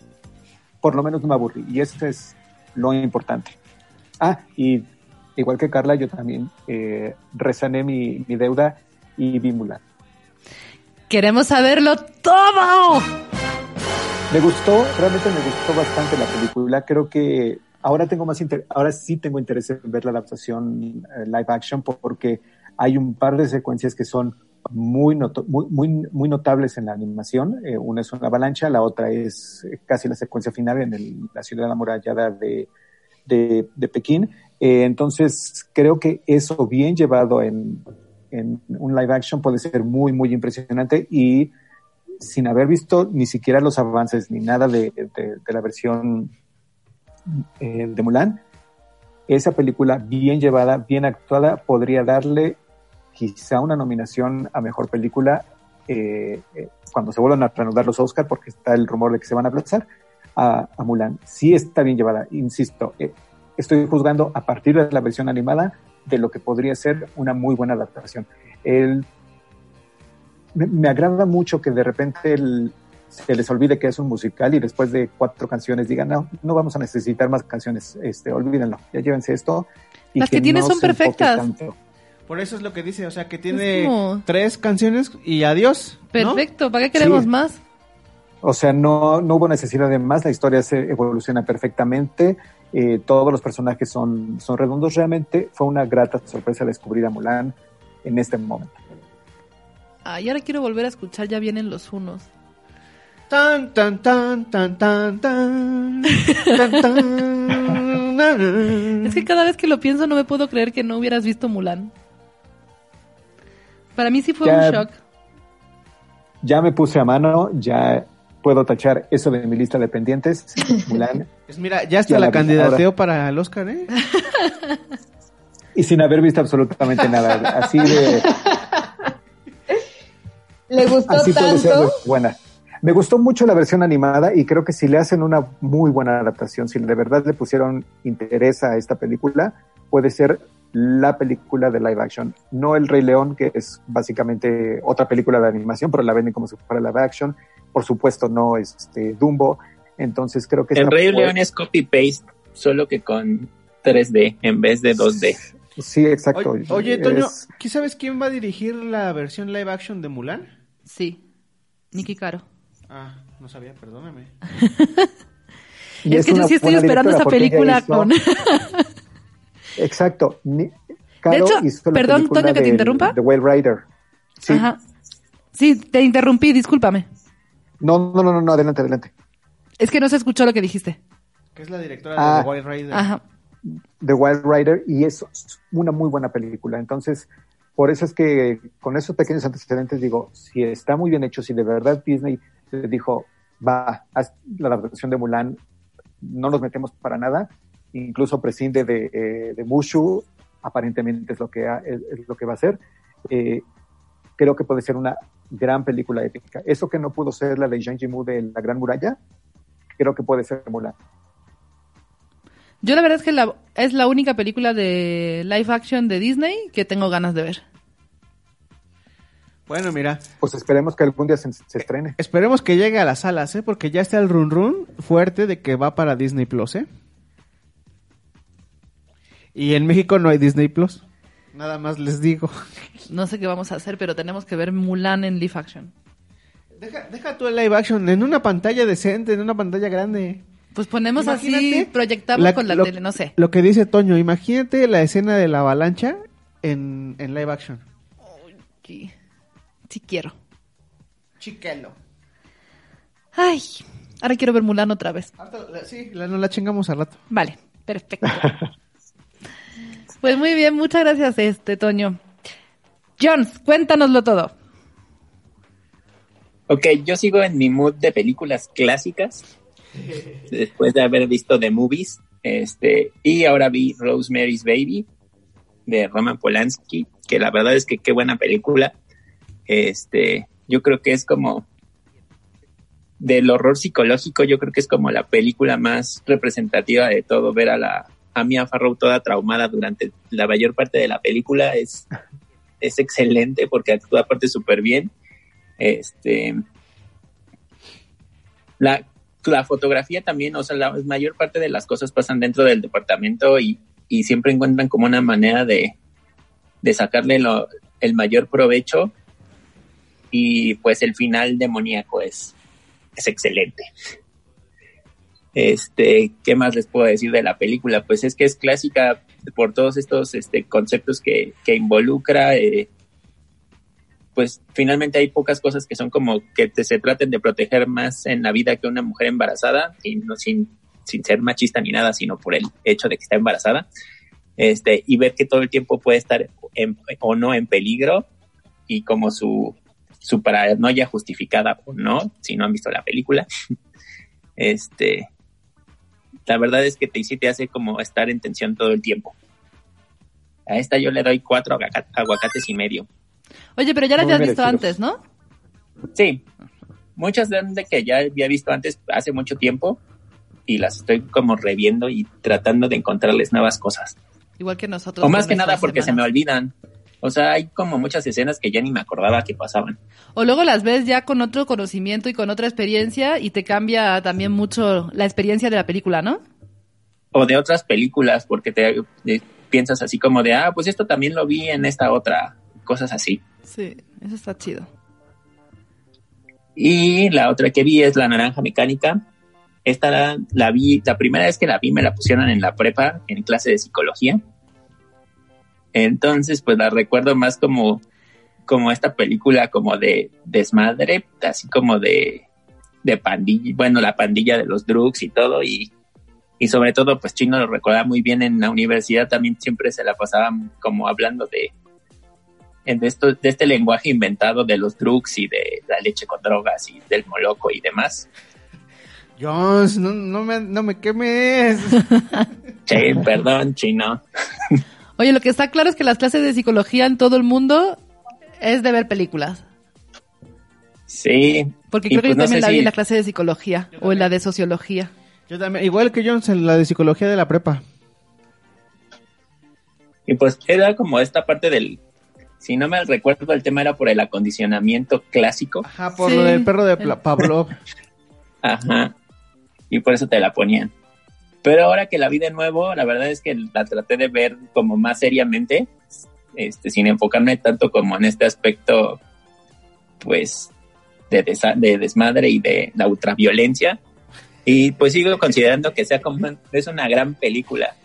por lo menos no me aburrí y eso es lo importante. Ah, y igual que Carla, yo también eh, resané mi, mi, deuda y vi Mulan. Queremos saberlo todo. Me gustó, realmente me gustó bastante la película. Creo que ahora tengo más inter ahora sí tengo interés en ver la adaptación eh, live action porque hay un par de secuencias que son muy, muy, muy, muy, notables en la animación. Eh, una es una avalancha, la otra es casi la secuencia final en el, la ciudad amurallada de, de, de Pekín. Eh, entonces, creo que eso bien llevado en, un live action puede ser muy, muy impresionante y sin haber visto ni siquiera los avances ni nada de, la versión eh, de Mulan, esa película bien llevada, bien actuada, podría darle quizá una nominación a mejor película eh, cuando se vuelvan a reanudar los Oscar, porque está el rumor de que se van a aplazar, a, Mulan. Sí está bien llevada, insisto, estoy juzgando a partir de la versión animada de lo que podría ser una muy buena adaptación. El, me, me, agrada mucho que de repente el, se les olvide que es un musical y después de cuatro canciones digan, no, no vamos a necesitar más canciones, este, olvídenlo, ya llévense esto. Y Las que, que tienes no son perfectas. Por eso es lo que dice, o sea, que tiene como... tres canciones y adiós. Perfecto, ¿no? ¿para qué queremos sí. más? O sea, no, no hubo necesidad de más, la historia se evoluciona perfectamente, eh, todos los personajes son, son redondos. Realmente fue una grata sorpresa descubrir a Mulan en este momento. Ah, y ahora quiero volver a escuchar, ya vienen los unos. Tan, tan, tan, tan, tan, tan, tan, tan. (laughs) es que cada vez que lo pienso no me puedo creer que no hubieras visto Mulan. Para mí sí fue ya, un shock. Ya me puse a mano, ya puedo tachar eso de mi lista de pendientes. (laughs) Mulan. Pues mira, ya hasta la, la candidateo para el Oscar, ¿eh? (laughs) y sin haber visto absolutamente nada. Así de. ¿Le gustó así tanto? Puede ser buena. Me gustó mucho la versión animada y creo que si le hacen una muy buena adaptación, si de verdad le pusieron interés a esta película, puede ser la película de live action, no El Rey León, que es básicamente otra película de animación, pero la venden como si fuera live action. Por supuesto, no este Dumbo. Entonces creo que El Rey puede... León es copy paste, solo que con 3D en vez de 2D. Sí, exacto. Oye, oye Toño, es... ¿qué sabes quién va a dirigir la versión live action de Mulan? Sí, Nicky Caro. Ah, no sabía, perdóname. (laughs) es, es, que yo sí estoy esperando esa película hizo... con. (laughs) Exacto. Caro de hecho, hizo la perdón, Toño, que te interrumpa. The Whale Rider. Sí. Ajá. Sí, te interrumpí, discúlpame. No, no, no, no, adelante, adelante. Es que no se escuchó lo que dijiste. Que es la directora ah, de The Wild Rider. Ajá. The Wild Rider y es una muy buena película. Entonces, por eso es que con esos pequeños antecedentes digo, si está muy bien hecho, si de verdad Disney dijo, va, haz la adaptación de Mulan, no nos metemos para nada, incluso prescinde de, eh, de Mushu, aparentemente es lo que, ha, es, es, lo que va a ser. Eh, creo que puede ser una gran película épica. Eso que no pudo ser la de Zhang Yimou de La Gran Muralla, creo que puede ser Mulan. Yo la verdad es que la, es la única película de live action de Disney que tengo ganas de ver. Bueno, mira. Pues esperemos que algún día se, se, estrene. Esperemos que llegue a las salas, ¿eh? Porque ya está el run run fuerte de que va para Disney Plus, ¿eh? Y en México no hay Disney Plus. Nada más les digo. No sé qué vamos a hacer, pero tenemos que ver Mulan en live action. Deja, deja tú el live action en una pantalla decente, en una pantalla grande. Pues ponemos imagínate así, proyectamos la, con la lo, tele, no sé. Lo que dice Toño, imagínate la escena de la avalancha en, en live action. Sí, sí quiero. Chiquelo. Ay, ahora quiero ver Mulan otra vez. Sí, la, nos la chingamos al rato. Vale, perfecto. (laughs) pues muy bien, muchas gracias, este Toño. Jones, cuéntanoslo todo. Ok, yo sigo en mi mood de películas clásicas después de haber visto The Movies. Este, y ahora vi Rosemary's Baby de Roman Polanski, que la verdad es que qué buena película. Este, yo creo que es como del horror psicológico, yo creo que es como la película más representativa de todo, ver a la, a Mia Farrow toda traumada durante la mayor parte de la película es, es excelente porque actúa aparte súper bien. Este, la, fotografía también, o sea, la mayor parte de las cosas pasan dentro del departamento y, y siempre encuentran como una manera de, de sacarle el mayor provecho y pues el final demoníaco es, es excelente. Este, ¿qué más les puedo decir de la película? Pues es que es clásica por todos estos este, conceptos que, que involucra. Eh, pues finalmente hay pocas cosas que son como que se traten de proteger más en la vida que una mujer embarazada, y no, sin, sin ser machista ni nada, sino por el hecho de que está embarazada. Este, y ver que todo el tiempo puede estar en, o no en peligro y como su, su paranoia justificada o no, si no han visto la película. (laughs) Este, la verdad es que te, sí te hace como estar en tensión todo el tiempo. A esta yo le doy cuatro aguaca- aguacates y medio. Oye, pero ya la habías visto antes, ¿no? Sí, muchas de de que ya había visto antes hace mucho tiempo y las estoy como reviendo y tratando de encontrarles nuevas cosas. Igual que nosotros. O más que nada porque se me olvidan. O sea, hay como muchas escenas que ya ni me acordaba que pasaban. O luego las ves ya con otro conocimiento y con otra experiencia y te cambia también mucho la experiencia de la película, ¿no? O de otras películas, porque te eh, piensas así como de, ah, pues esto también lo vi en esta otra, cosas así. Sí, eso está chido. Y la otra que vi es La Naranja Mecánica. Esta la, la vi, la primera vez que la vi me la pusieron en la prepa, en clase de psicología. Entonces, pues la recuerdo más como, como esta película como de desmadre, así como de, de pandilla, bueno, la pandilla de los drugs y todo, y, y sobre todo, pues Chino lo recordaba muy bien en la universidad, también siempre se la pasaban como hablando de, de, esto, de este lenguaje inventado de los drugs y de la leche con drogas y del moloco y demás. Jones, no, no, me, no me quemes. (laughs) Sí, perdón, chino. (laughs) Oye, lo que está claro es que las clases de psicología en todo el mundo es de ver películas. Sí. Porque creo que pues yo no también la vi si- en la clase de psicología o en la de sociología. Yo también, igual que Jones en la de psicología de la prepa. Y pues era como esta parte del, si no me recuerdo, el tema era por el acondicionamiento clásico. Ajá, por Sí. lo del perro de (laughs) Pavlov. Ajá. Y por eso te la ponían. Pero ahora que la vi de nuevo, la verdad es que la traté de ver como más seriamente, este, sin enfocarme tanto como en este aspecto, pues, de, desmadre y de la ultraviolencia. Y pues sigo considerando que sea como, es una gran película.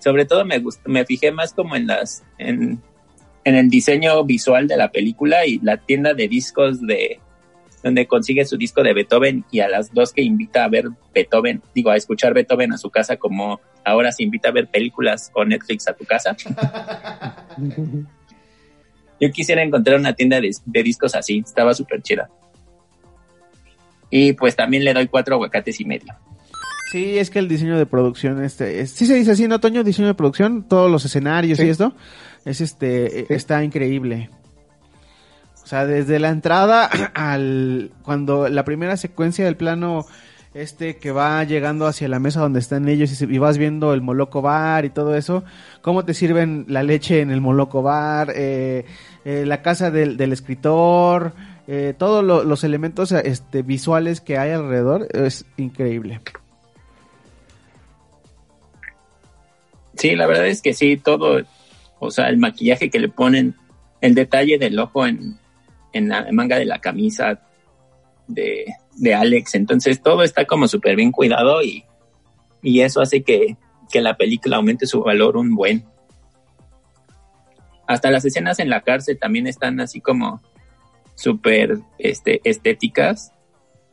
Sobre todo me gustó, me fijé más como en las, en, en el diseño visual de la película y la tienda de discos de, donde consigue su disco de Beethoven y a las dos que invita a ver Beethoven, digo, a escuchar Beethoven a su casa como ahora se invita a ver películas o Netflix a tu casa. (laughs) Yo quisiera encontrar una tienda de, de discos así, estaba súper chida. Y pues también le doy cuatro aguacates y medio. Sí, es que el diseño de producción, este, es- sí se dice así, ¿no, Toño? Diseño de producción, todos los escenarios Sí. y esto, es este, está increíble. O sea, desde la entrada (clears throat) al, cuando la primera secuencia del plano, este, que va llegando hacia la mesa donde están ellos y, vas viendo el Moloco Bar y todo eso, cómo te sirven la leche en el Moloco Bar, eh, eh, la casa del, del escritor, eh, todos lo- los elementos este, visuales que hay alrededor, es increíble. Sí, la verdad es que sí, todo, o sea, el maquillaje que le ponen, el detalle del ojo en, en la manga de la camisa de, de Alex, entonces todo está como súper bien cuidado y, y eso hace que, que la película aumente su valor un buen. Hasta las escenas en la cárcel también están así como súper este, estéticas,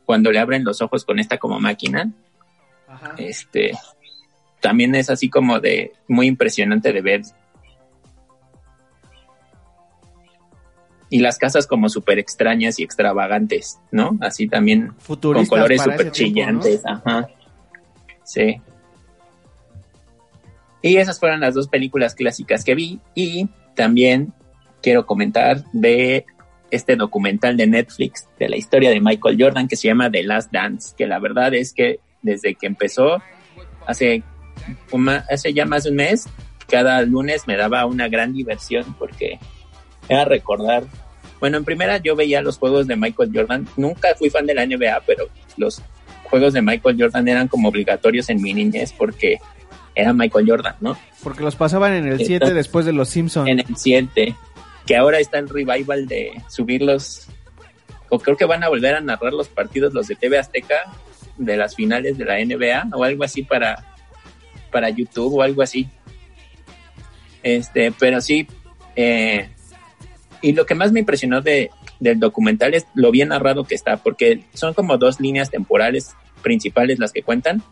cuando le abren los ojos con esta como máquina, este también es así como de muy impresionante de ver. Y las casas como súper extrañas y extravagantes, ¿no? Así también con colores súper chillantes, ajá. Sí. Y esas fueron las dos películas clásicas que vi. Y también quiero comentar de este documental de Netflix de la historia de Michael Jordan que se llama The Last Dance, que la verdad es que desde que empezó, hace hace ya más de un mes, cada lunes me daba una gran diversión porque era recordar. Bueno, en primera yo veía los juegos de Michael Jordan. Nunca fui fan de la NBA, pero los juegos de Michael Jordan eran como obligatorios en mi niñez porque era Michael Jordan, ¿no? Porque los pasaban en el 7 Entonces- después de los Simpsons. En el 7, que ahora está el revival de subirlos, o creo que van a volver a narrar los partidos los de TV Azteca de las finales de la NBA o algo así para, para YouTube o algo así. Este, pero sí, eh, y lo que más me impresionó de, del documental es lo bien narrado que está, porque son como dos líneas temporales principales las que cuentan.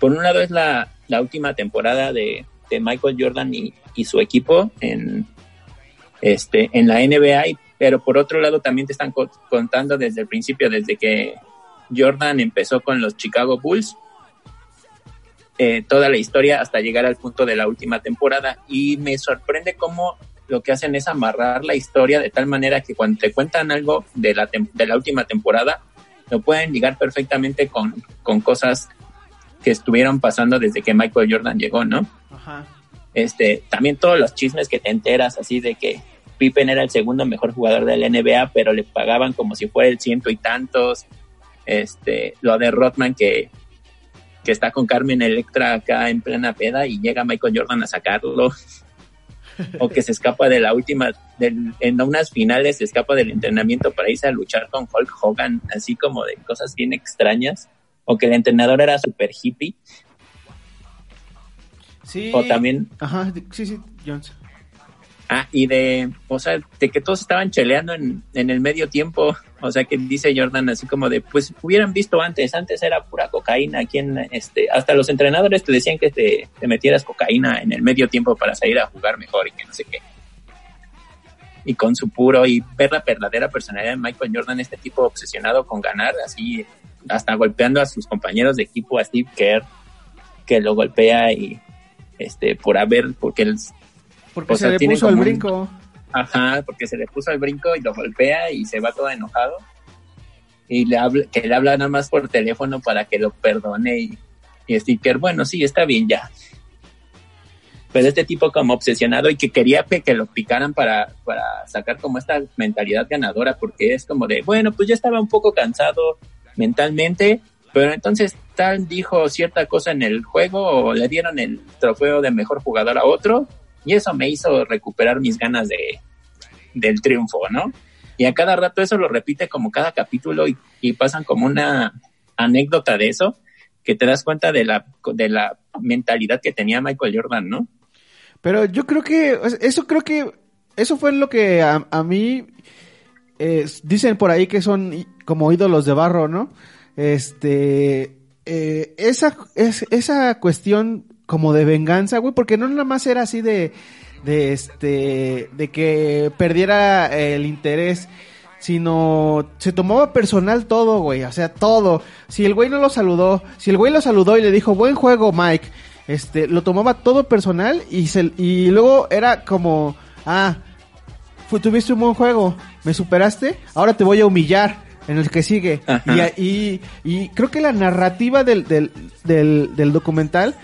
Por un lado es la, última temporada de, Michael Jordan y, su equipo en, este, la NBA, pero por otro lado también te están co- contando desde el principio, desde que Jordan empezó con los Chicago Bulls, eh, toda la historia hasta llegar al punto de la última temporada. Y me sorprende cómo lo que hacen es amarrar la historia de tal manera que cuando te cuentan algo de la, tem- de la última temporada, lo pueden ligar perfectamente con, con cosas que estuvieron pasando desde que Michael Jordan llegó, ¿no? Ajá. este, también todos los chismes que te enteras así de que Pippen era el segundo mejor jugador de la NBA, pero le pagaban como si fuera el ciento y tantos. Este, lo de Rodman que, que está con Carmen Electra acá en plena peda y llega Michael Jordan a sacarlo. (laughs) o que se escapa de la última, del, en unas finales se escapa del entrenamiento para irse a luchar con Hulk Hogan, así como de cosas bien extrañas. O que el entrenador era super hippie. Sí. O también Ajá, sí, sí, Jones. Ah, y de, o sea, de que todos estaban cheleando en, en el medio tiempo. O sea, que dice Jordan así como de, pues hubieran visto antes, antes era pura cocaína. Aquí en, este, hasta los entrenadores te decían que te, te metieras cocaína en el medio tiempo para salir a jugar mejor y que no sé qué. Y con su puro, y ver la verdadera personalidad de Michael Jordan, este tipo obsesionado con ganar, así, hasta golpeando a sus compañeros de equipo, a Steve Kerr, que lo golpea y, este, por haber, porque él Porque O se sea, le puso el un- brinco. Ajá, porque se le puso el brinco y lo golpea y se va todo enojado. Y le habla, que le habla nada más por teléfono para que lo perdone y, y sticker, bueno, sí, está bien ya. Pero este tipo como obsesionado y que quería que, que lo picaran para, para sacar como esta mentalidad ganadora, porque es como de, bueno, pues ya estaba un poco cansado mentalmente, pero entonces tal dijo cierta cosa en el juego o le dieron el trofeo de mejor jugador a otro y eso me hizo recuperar mis ganas de del triunfo, ¿no? Y a cada rato eso lo repite como cada capítulo y, y pasan como una anécdota de eso que te das cuenta de la de la mentalidad que tenía Michael Jordan, ¿no? Pero yo creo que, eso creo que, eso fue lo que a, mí, eh, dicen por ahí que son como ídolos de barro, ¿no? Este, eh, esa, es, esa cuestión como de venganza, güey, porque no nada más era así de, de este, de que perdiera el interés, sino se tomaba personal todo, güey, o sea, todo. Si el güey no lo saludó, si el güey lo saludó y le dijo, buen juego, Mike, este, lo tomaba todo personal y se, y luego era como, ah, tuviste un buen juego, me superaste, ahora te voy a humillar en el que sigue. Y, y, y creo que la narrativa del, del, del, del documental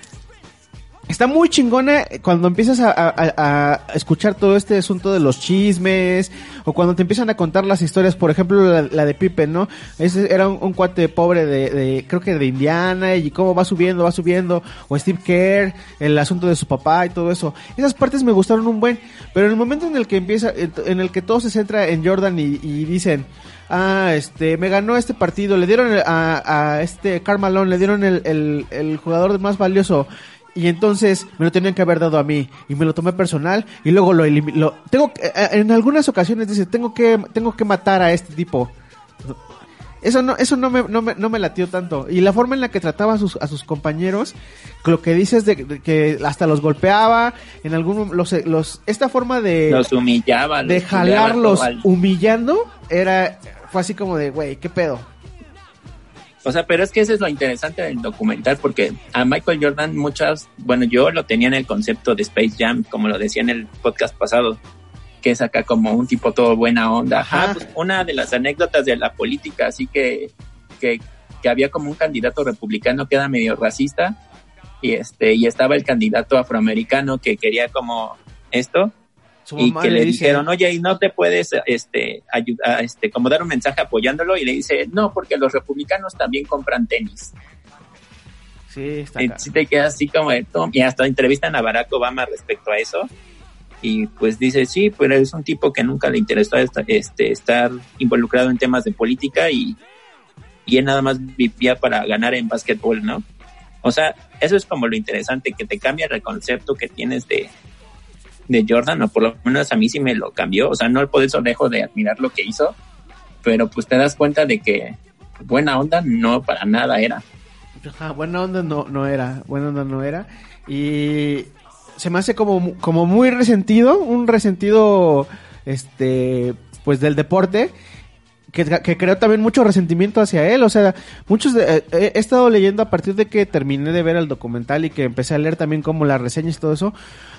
está muy chingona cuando empiezas a, a- a- escuchar todo este asunto de los chismes o cuando te empiezan a contar las historias, por ejemplo la, la de Pippen, ¿no? Ese era un, cuate pobre de, de, creo que de Indiana y cómo va subiendo, va subiendo, o Steve Kerr, el asunto de su papá y todo eso. Esas partes me gustaron un buen, pero en el momento en el que empieza, en el que todo se centra en Jordan y, y dicen, ah, este, me ganó este partido, le dieron a, a este Carmalón, le dieron el, el, el jugador más valioso. Y entonces me lo tenían que haber dado a mí y me lo tomé personal y luego lo eliminó. Tengo que- eh, en algunas ocasiones dice, tengo que tengo que matar a este tipo. Eso no eso no me, no me, no me latió tanto y la forma en la que trataba a sus a sus compañeros, lo que dices de, de que hasta los golpeaba, en algún los los esta forma de Los humillaba, de los jalarlos humillando era fue así como de, güey, ¿qué pedo? O sea, pero es que eso es lo interesante del documental, porque a Michael Jordan muchas, bueno, yo lo tenía en el concepto de Space Jam, como lo decía en el podcast pasado, que es acá como un tipo todo buena onda. Ajá, Ajá. pues una de las anécdotas de la política, así que, que, que había como un candidato republicano que era medio racista, y este y estaba el candidato afroamericano que quería como esto Su y que le, dice, dijeron oye y no te puedes este ayudar este como dar un mensaje apoyándolo y le dice no porque los republicanos también compran tenis Sí, está y acá. sí te quedas así como de "Tom", y hasta entrevistan a Barack Obama respecto a eso y pues dice sí pero es un tipo que nunca le interesó esta- este estar involucrado en temas de política y y él nada más vivía para ganar en básquetbol no o sea eso es como lo interesante que te cambia el concepto que tienes de de Jordan o por lo menos a mí sí me lo cambió. O sea no por eso dejo de admirar lo que hizo pero pues te das cuenta de que buena onda no para nada era. Buena onda no, no era, buena onda no era. Y se me hace como, como muy resentido, un resentido, este, pues del deporte, que, que creó también mucho resentimiento hacia él. O sea, muchos, de- eh, he, estado leyendo a partir de que terminé de ver el documental y que empecé a leer también como las reseñas y todo eso.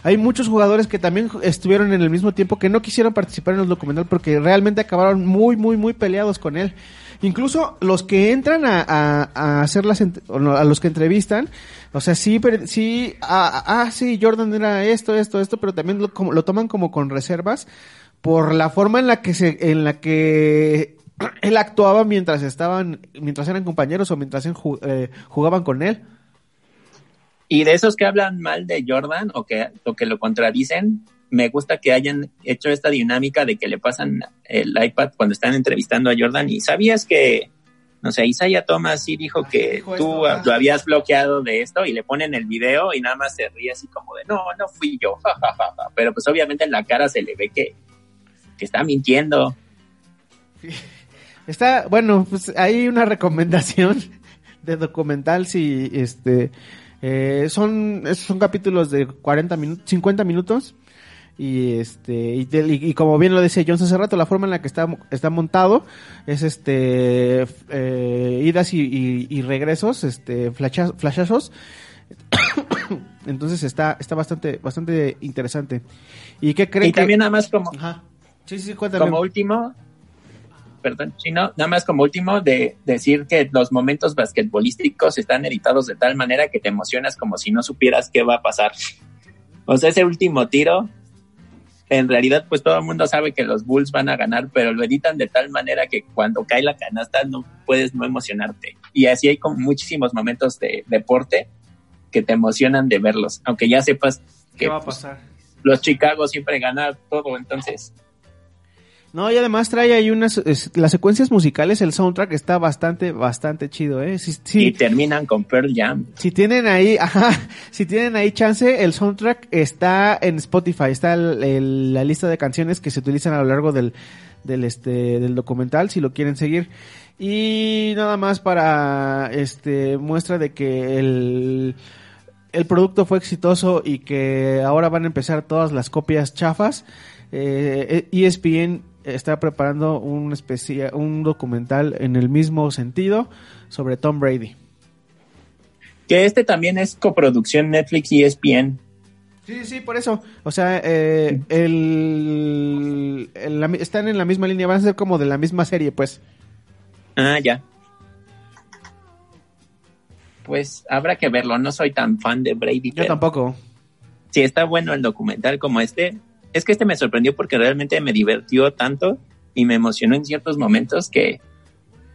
Hay muchos jugadores que también estuvieron en el mismo tiempo que no quisieron participar en el documental porque realmente acabaron muy, muy, muy peleados con él. Incluso los que entran a, a, a hacer las a los que entrevistan, o sea, sí, sí, ah, ah, sí, Jordan era esto, esto, esto, pero también lo, como, lo toman como con reservas por la forma en la que se, en la que (clears throat) él actuaba mientras estaban, mientras eran compañeros o mientras eh, jugaban con él. Y de esos que hablan mal de Jordan o que, o que lo contradicen, me gusta que hayan hecho esta dinámica de que le pasan el iPad cuando están entrevistando a Jordan y sabías que, no sé, Isaiah Thomas sí dijo que dijo tú esto, lo habías bloqueado de esto y le ponen el video y nada más se ríe así como de, no, no fui yo, (laughs) ja, ja, ja, ja". pero pues obviamente en la cara se le ve que, que está mintiendo. Está, bueno, pues hay una recomendación (laughs) de documental si este eh, son son capítulos de 40 minutos, 50 minutos y este y, como bien lo decía Jones hace rato, la forma en la que está está montado es este eh, idas y, y- y regresos, este flasha- flashazos. (coughs) Entonces está está bastante bastante interesante. ¿Y qué creen Y que también nada más como, Ajá. Sí, sí, cuéntame. como último, perdón, chino, nada más como último de decir que los momentos basquetbolísticos están editados de tal manera que te emocionas como si no supieras qué va a pasar. O sea, ese último tiro, en realidad pues todo el mundo sabe que los Bulls van a ganar, pero lo editan de tal manera que cuando cae la canasta no puedes no emocionarte. Y así hay como muchísimos momentos de deporte que te emocionan de verlos, aunque ya sepas ¿Qué que va a pues, pasar? los Chicago siempre ganan todo, entonces No, y además trae ahí unas es- las secuencias musicales, el soundtrack está bastante bastante chido, eh. Sí, sí, y terminan con Pearl Jam. si tienen ahí, (laughs) ajá, si tienen ahí chance, el soundtrack está en Spotify, está el- el- la lista de canciones que se utilizan a lo largo del del este del documental si lo quieren seguir. Y nada más para este muestra de que el el producto fue exitoso y que ahora van a empezar todas las copias chafas. Eh, ESPN está preparando un especia- un documental en el mismo sentido sobre Tom Brady. Que este también es coproducción Netflix y ESPN. Sí, sí, sí, por eso. O sea, eh, el, están en la misma línea, van a ser como de la misma serie, pues. Ah, ya. Pues habrá que verlo. No soy tan fan de Brady. Yo pero tampoco. Si está bueno el documental como este. Es que este me sorprendió porque realmente me divirtió tanto y me emocionó en ciertos momentos que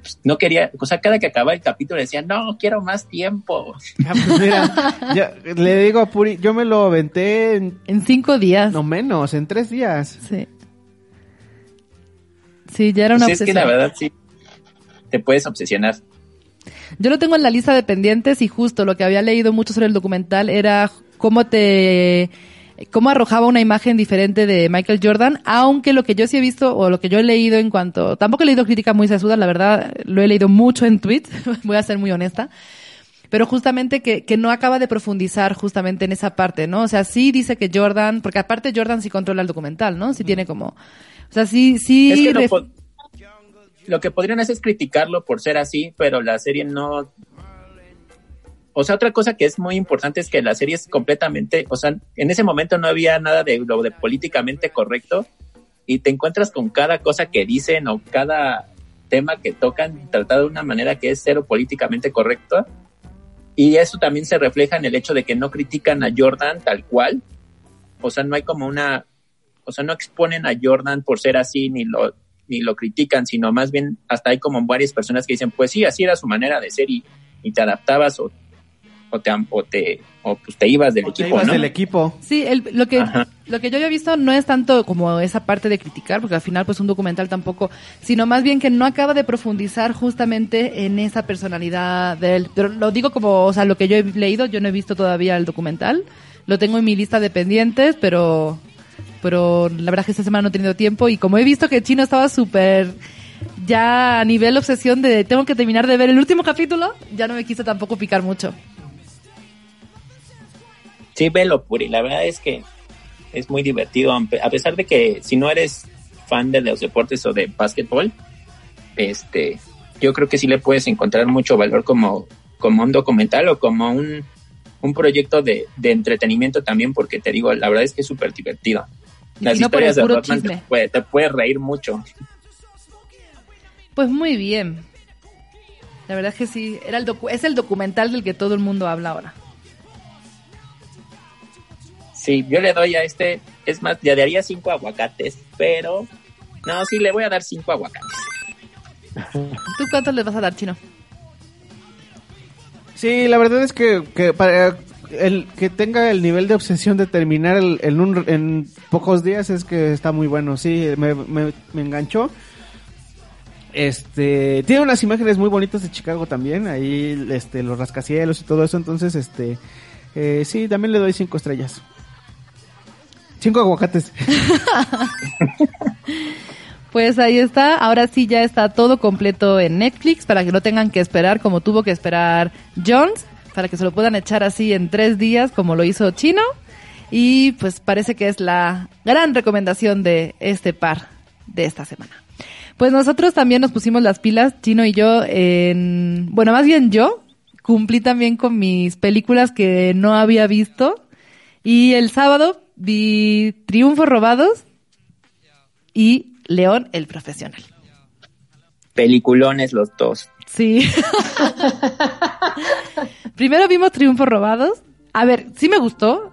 pues, no quería. O sea, cada que acababa el capítulo decía, no, quiero más tiempo. Ya, (laughs) pues mira, ya, le digo a Puri, yo me lo aventé en, En cinco días. no menos, en tres días. Sí. Sí, ya era una Pues es que la obsesión. verdad sí. Te puedes obsesionar. Yo lo tengo en la lista de pendientes y justo lo que había leído mucho sobre el documental era cómo te cómo arrojaba una imagen diferente de Michael Jordan, aunque lo que yo sí he visto o lo que yo he leído en cuanto, tampoco he leído crítica muy sesuda, la verdad, lo he leído mucho en tweets, (laughs) voy a ser muy honesta, pero justamente que, que no acaba de profundizar justamente en esa parte, ¿no? O sea, sí dice que Jordan, porque aparte Jordan sí controla el documental, ¿no? Sí tiene como, o sea, sí, sí. Es que lo, que podrían hacer es criticarlo por ser así, pero la serie no. O sea, otra cosa que es muy importante es que la serie es completamente, o sea, en ese momento no había nada de lo de políticamente correcto y te encuentras con cada cosa que dicen o cada tema que tocan tratado de una manera que es cero políticamente correcto Y eso también se refleja en el hecho de que no critican a Jordan tal cual. O sea, no hay como una, o sea, no exponen a Jordan por ser así ni lo, ni lo critican, sino más bien hasta hay como varias personas que dicen, pues sí, así era su manera de ser y, y te adaptabas o, o te, o te, o pues te ibas del equipo, ibas ¿no? del equipo. Sí, el- lo que Ajá. lo que yo había visto no es tanto como esa parte de criticar, porque al final pues un documental tampoco, sino más bien que no acaba de profundizar justamente en esa personalidad de él. Pero lo digo como, o sea, lo que yo he leído, yo no he visto todavía el documental, lo tengo en mi lista de pendientes, pero pero la verdad es que esta semana no he tenido tiempo y como he visto que Chino estaba súper ya a nivel obsesión de tengo que terminar de ver el último capítulo, ya no me quise tampoco picar mucho. Sí, velo, Puri. La verdad es que es muy divertido, a pesar de que si no eres fan de los deportes o de básquetbol, este, yo creo que sí le puedes encontrar mucho valor como, como un documental o como un, un proyecto de, de entretenimiento también, porque te digo, la verdad es que es súper divertido. Las si no historias de Rodman te chisme. puede, te puede reír mucho. Pues muy bien. La verdad es que sí, era el docu- es el documental del que todo el mundo habla ahora. Sí, yo le doy a este, es más, le daría cinco aguacates, pero no, sí, le voy a dar cinco aguacates. (laughs) ¿Tú cuántos les vas a dar, Chino? Sí, la verdad es que, que para el que tenga el nivel de obsesión de terminar el- en, un- en pocos días es que está muy bueno. Sí, me, me- me enganchó. Este, tiene unas imágenes muy bonitas de Chicago también, ahí este, los rascacielos y todo eso, entonces este, eh, sí, también le doy cinco estrellas. Cinco aguacates. (laughs) Pues ahí está, ahora sí ya está todo completo en Netflix para que no tengan que esperar como tuvo que esperar Jones, para que se lo puedan echar así en tres días como lo hizo Chino. Y pues parece que es la gran recomendación de este par de esta semana. Pues nosotros también nos pusimos las pilas, Chino y yo, en... Bueno, más bien yo cumplí también con mis películas que no había visto. Y el sábado vi Triunfos Robados y León el Profesional. Peliculones los dos. Sí. (laughs) Primero vimos Triunfos Robados. A ver, sí me gustó.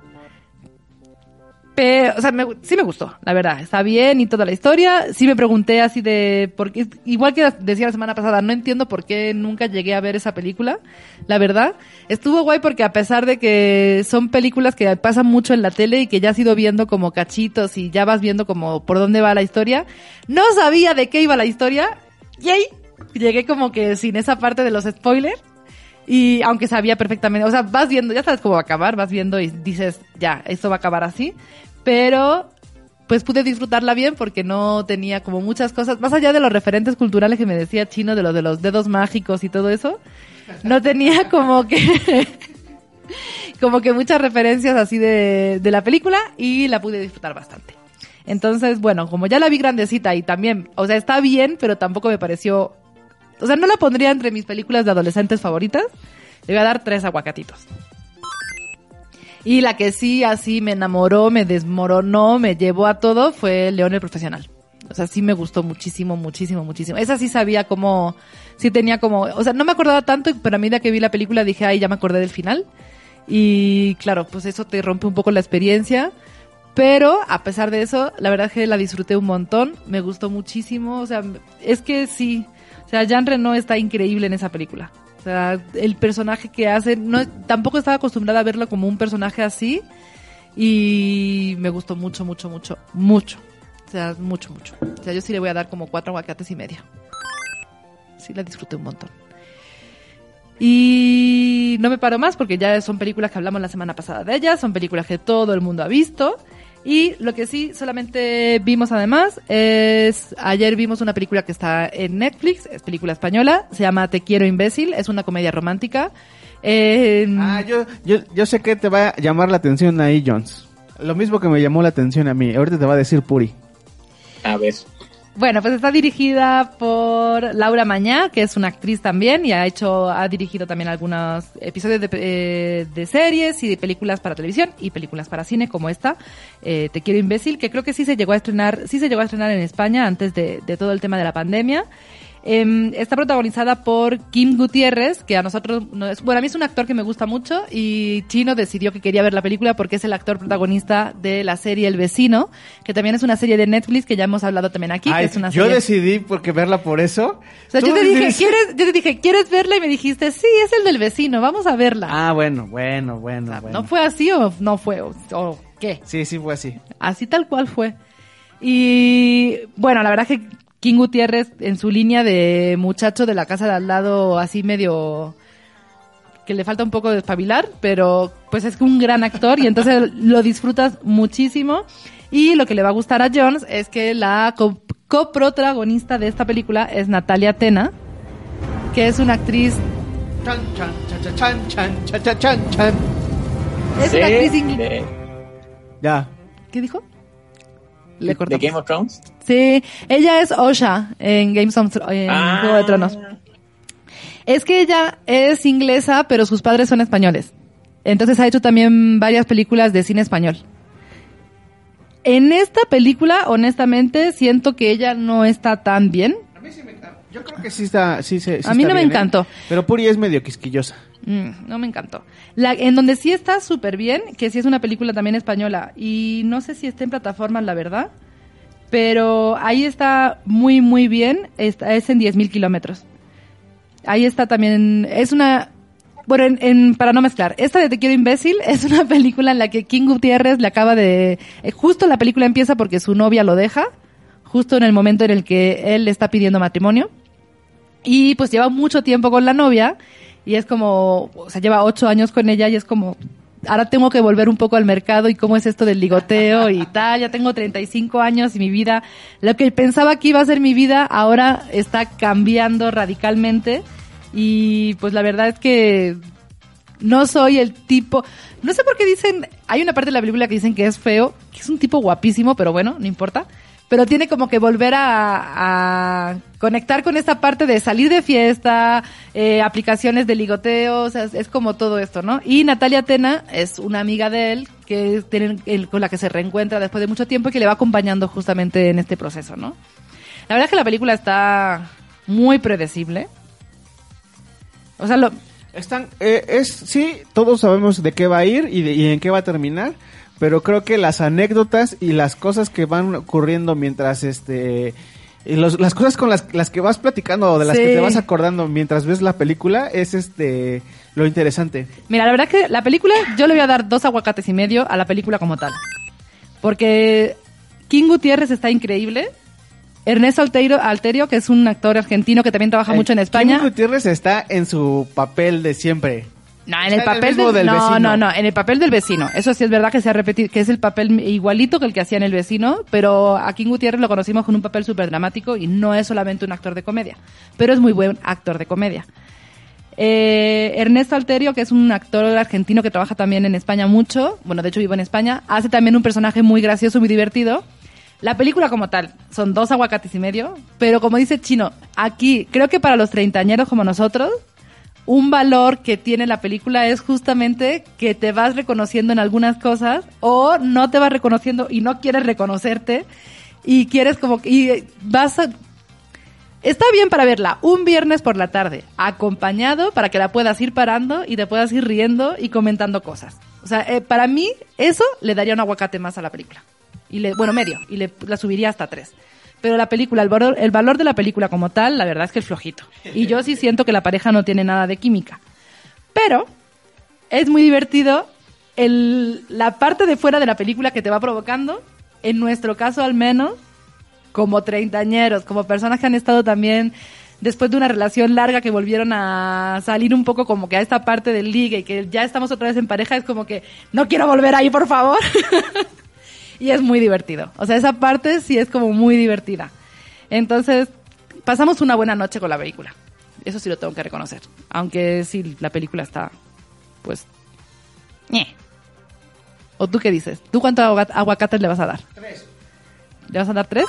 Pero, o sea, me- sí me gustó, la verdad. Está bien y toda la historia. Sí me pregunté así de, porque, igual que decía la semana pasada, no entiendo por qué nunca llegué a ver esa película. La verdad. Estuvo guay porque a pesar de que son películas que pasan mucho en la tele y que ya has ido viendo como cachitos y ya vas viendo como por dónde va la historia, no sabía de qué iba la historia. Y ahí llegué como que sin esa parte de los spoilers. Y aunque sabía perfectamente, o sea, vas viendo, ya sabes cómo va a acabar, vas viendo y dices, ya, esto va a acabar así. Pero, pues pude disfrutarla bien porque no tenía como muchas cosas, más allá de los referentes culturales que me decía Chino, de lo de los dedos mágicos y todo eso, no tenía (laughs) como que, (laughs) como que muchas referencias así de, de la película y la pude disfrutar bastante. Entonces, bueno, como ya la vi grandecita y también, o sea, está bien, pero tampoco me pareció, o sea, no la pondría entre mis películas de adolescentes favoritas. Le voy a dar tres aguacatitos. Y la que sí así me enamoró, me desmoronó, me llevó a todo fue León el Profesional. O sea, sí me gustó muchísimo, muchísimo, muchísimo. Esa sí sabía cómo, sí tenía como, o sea, no me acordaba tanto, pero a medida que vi la película dije, ay, ya me acordé del final. Y claro, pues eso te rompe un poco la experiencia. Pero a pesar de eso, la verdad es que la disfruté un montón, me gustó muchísimo, o sea, es que sí, o sea, Jean Reno está increíble en esa película. Sea, el personaje que hace, tampoco estaba acostumbrada a verlo como un personaje así y me gustó mucho, mucho, mucho, mucho. O sea, mucho, mucho. O sea, yo sí le voy a dar como cuatro aguacates y media. Sí, la disfruté un montón. Y no me paro más porque ya son películas que hablamos la semana pasada de ellas, son películas que todo el mundo ha visto. Y lo que sí solamente vimos además es, ayer vimos una película que está en Netflix, es película española, se llama Te quiero imbécil, es una comedia romántica. Eh, Ah, yo, yo, yo sé que te va a llamar la atención ahí, Jones. Lo mismo que me llamó la atención a mí. Ahorita te va a decir Puri. A ver. Bueno, pues está dirigida por Laura Mañá, que es una actriz también y ha hecho, ha dirigido también algunos episodios de, eh, de series y de películas para televisión y películas para cine como esta, eh, Te quiero imbécil, que creo que sí se llegó a estrenar, sí se llegó a estrenar en España antes de, de todo el tema de la pandemia. Em, está protagonizada por Kim Gutiérrez, que a nosotros, no es- bueno, a mí es un actor que me gusta mucho y Chino decidió que quería ver la película porque es el actor protagonista de la serie El Vecino, que también es una serie de Netflix que ya hemos hablado también aquí, Ay, que es una yo serie... decidí porque verla por eso. O sea, yo te dije, ¿quieres, yo te dije, ¿quieres verla? Y me dijiste, sí, es el del vecino, vamos a verla. Ah, bueno, bueno, bueno, bueno. ¿No fue así o no fue? ¿O, o qué? Sí, sí fue así. Así tal cual fue. Y bueno, la verdad que King Gutiérrez en su línea de muchacho de la casa de al lado, así medio que le falta un poco de espabilar, pero pues es un gran actor y entonces (laughs) lo disfrutas muchísimo. Y lo que le va a gustar a Jones es que la coprotagonista de esta película es Natalia Tena, que es una actriz... Chan, chan, chan, es una actriz inglesa. Ya. ¿Qué dijo? Le de. Game of Thrones. Sí, ella es Osha en Games of en Ah. Juego de Tronos. Es que ella es inglesa, pero sus padres son españoles. Entonces ha hecho también varias películas de cine español. En esta película, honestamente, siento que ella no está tan bien. Yo creo que sí está, sí, se- sí A mí está no me ¿eh? encantó. Pero Puri es medio quisquillosa. Mm, no me encantó. La, en donde sí está súper bien, que sí es una película también española, y no sé si está en plataformas, la verdad, pero ahí está muy, muy bien, está, es en 10.000 kilómetros. Ahí está también, es una, bueno, en, en- para no mezclar, esta de Te quiero imbécil es una (laughs) película en la que King Gutiérrez le acaba de, eh, justo la película empieza porque su novia lo deja, justo en el momento en el que él le está pidiendo matrimonio. Y pues lleva mucho tiempo con la novia y es como, o sea, lleva ocho años con ella y es como, ahora tengo que volver un poco al mercado y cómo es esto del ligoteo y tal, ya tengo 35 años y mi vida, lo que pensaba que iba a ser mi vida ahora está cambiando radicalmente y pues la verdad es que no soy el tipo, no sé por qué dicen, hay una parte de la película que dicen que es feo, que es un tipo guapísimo, pero bueno, no importa. Pero tiene como que volver a, conectar con esta parte de salir de fiesta, eh, aplicaciones de ligoteo, o sea, es, como todo esto, ¿no? Y Natalia Tena es una amiga de él que tienen- él- con la que se reencuentra después de mucho tiempo y que le va acompañando justamente en este proceso, ¿no? La verdad es que la película está muy predecible. O sea, lo, Están, eh, es, sí, todos sabemos de qué va a ir y, de- y en qué va a terminar, pero creo que las anécdotas y las cosas que van ocurriendo mientras este y los- las cosas con las, las que vas platicando o de las Sí. que te vas acordando mientras ves la película es este lo interesante. Mira, la verdad que la película, yo le voy a dar dos aguacates y medio a la película como tal. Porque King Gutiérrez está increíble. Ernesto Alterio, Alterio, que es un actor argentino que también trabaja mucho en España. Kim Gutiérrez está en su papel de siempre. No, en el en el papel mismo del, del no, vecino. no, no, en el papel del vecino. Eso sí es verdad que se ha repetido, que es el papel igualito que el que hacía en el vecino, pero a King Gutiérrez lo conocimos con un papel súper dramático y no es solamente un actor de comedia, pero es muy buen actor de comedia. Eh, Ernesto Alterio, que es un actor argentino que trabaja también en España mucho, bueno, de hecho vivo en España, hace también un personaje muy gracioso, muy divertido. La película como tal son dos aguacates y medio, pero como dice Chino, aquí creo que para los treintañeros como nosotros, un valor que tiene la película es justamente que te vas reconociendo en algunas cosas o no te vas reconociendo y no quieres reconocerte y quieres como y vas a Está bien para verla un viernes por la tarde, acompañado para que la puedas ir parando y te puedas ir riendo y comentando cosas. O sea, eh, para mí eso le daría un aguacate más a la película. Y le, bueno, medio, y le, la subiría hasta tres. Pero la película, el valor, el valor de la película como tal, la verdad es que es flojito. Y yo sí siento que la pareja no tiene nada de química. Pero es muy divertido el, la parte de fuera de la película que te va provocando, en nuestro caso al menos, como treintañeros, como personas que han estado también después de una relación larga que volvieron a salir un poco como que a esta parte del ligue y que ya estamos otra vez en pareja, es como que no quiero volver ahí, por favor. (laughs) y es muy divertido. O sea, esa parte sí es como muy divertida. Entonces, pasamos una buena noche con la película. Eso sí lo tengo que reconocer. Aunque sí, la película está, pues... ñe. ¿O tú qué dices? ¿Tú cuánto agua- aguacates le vas a dar? Tres. ¿Le vas a dar tres?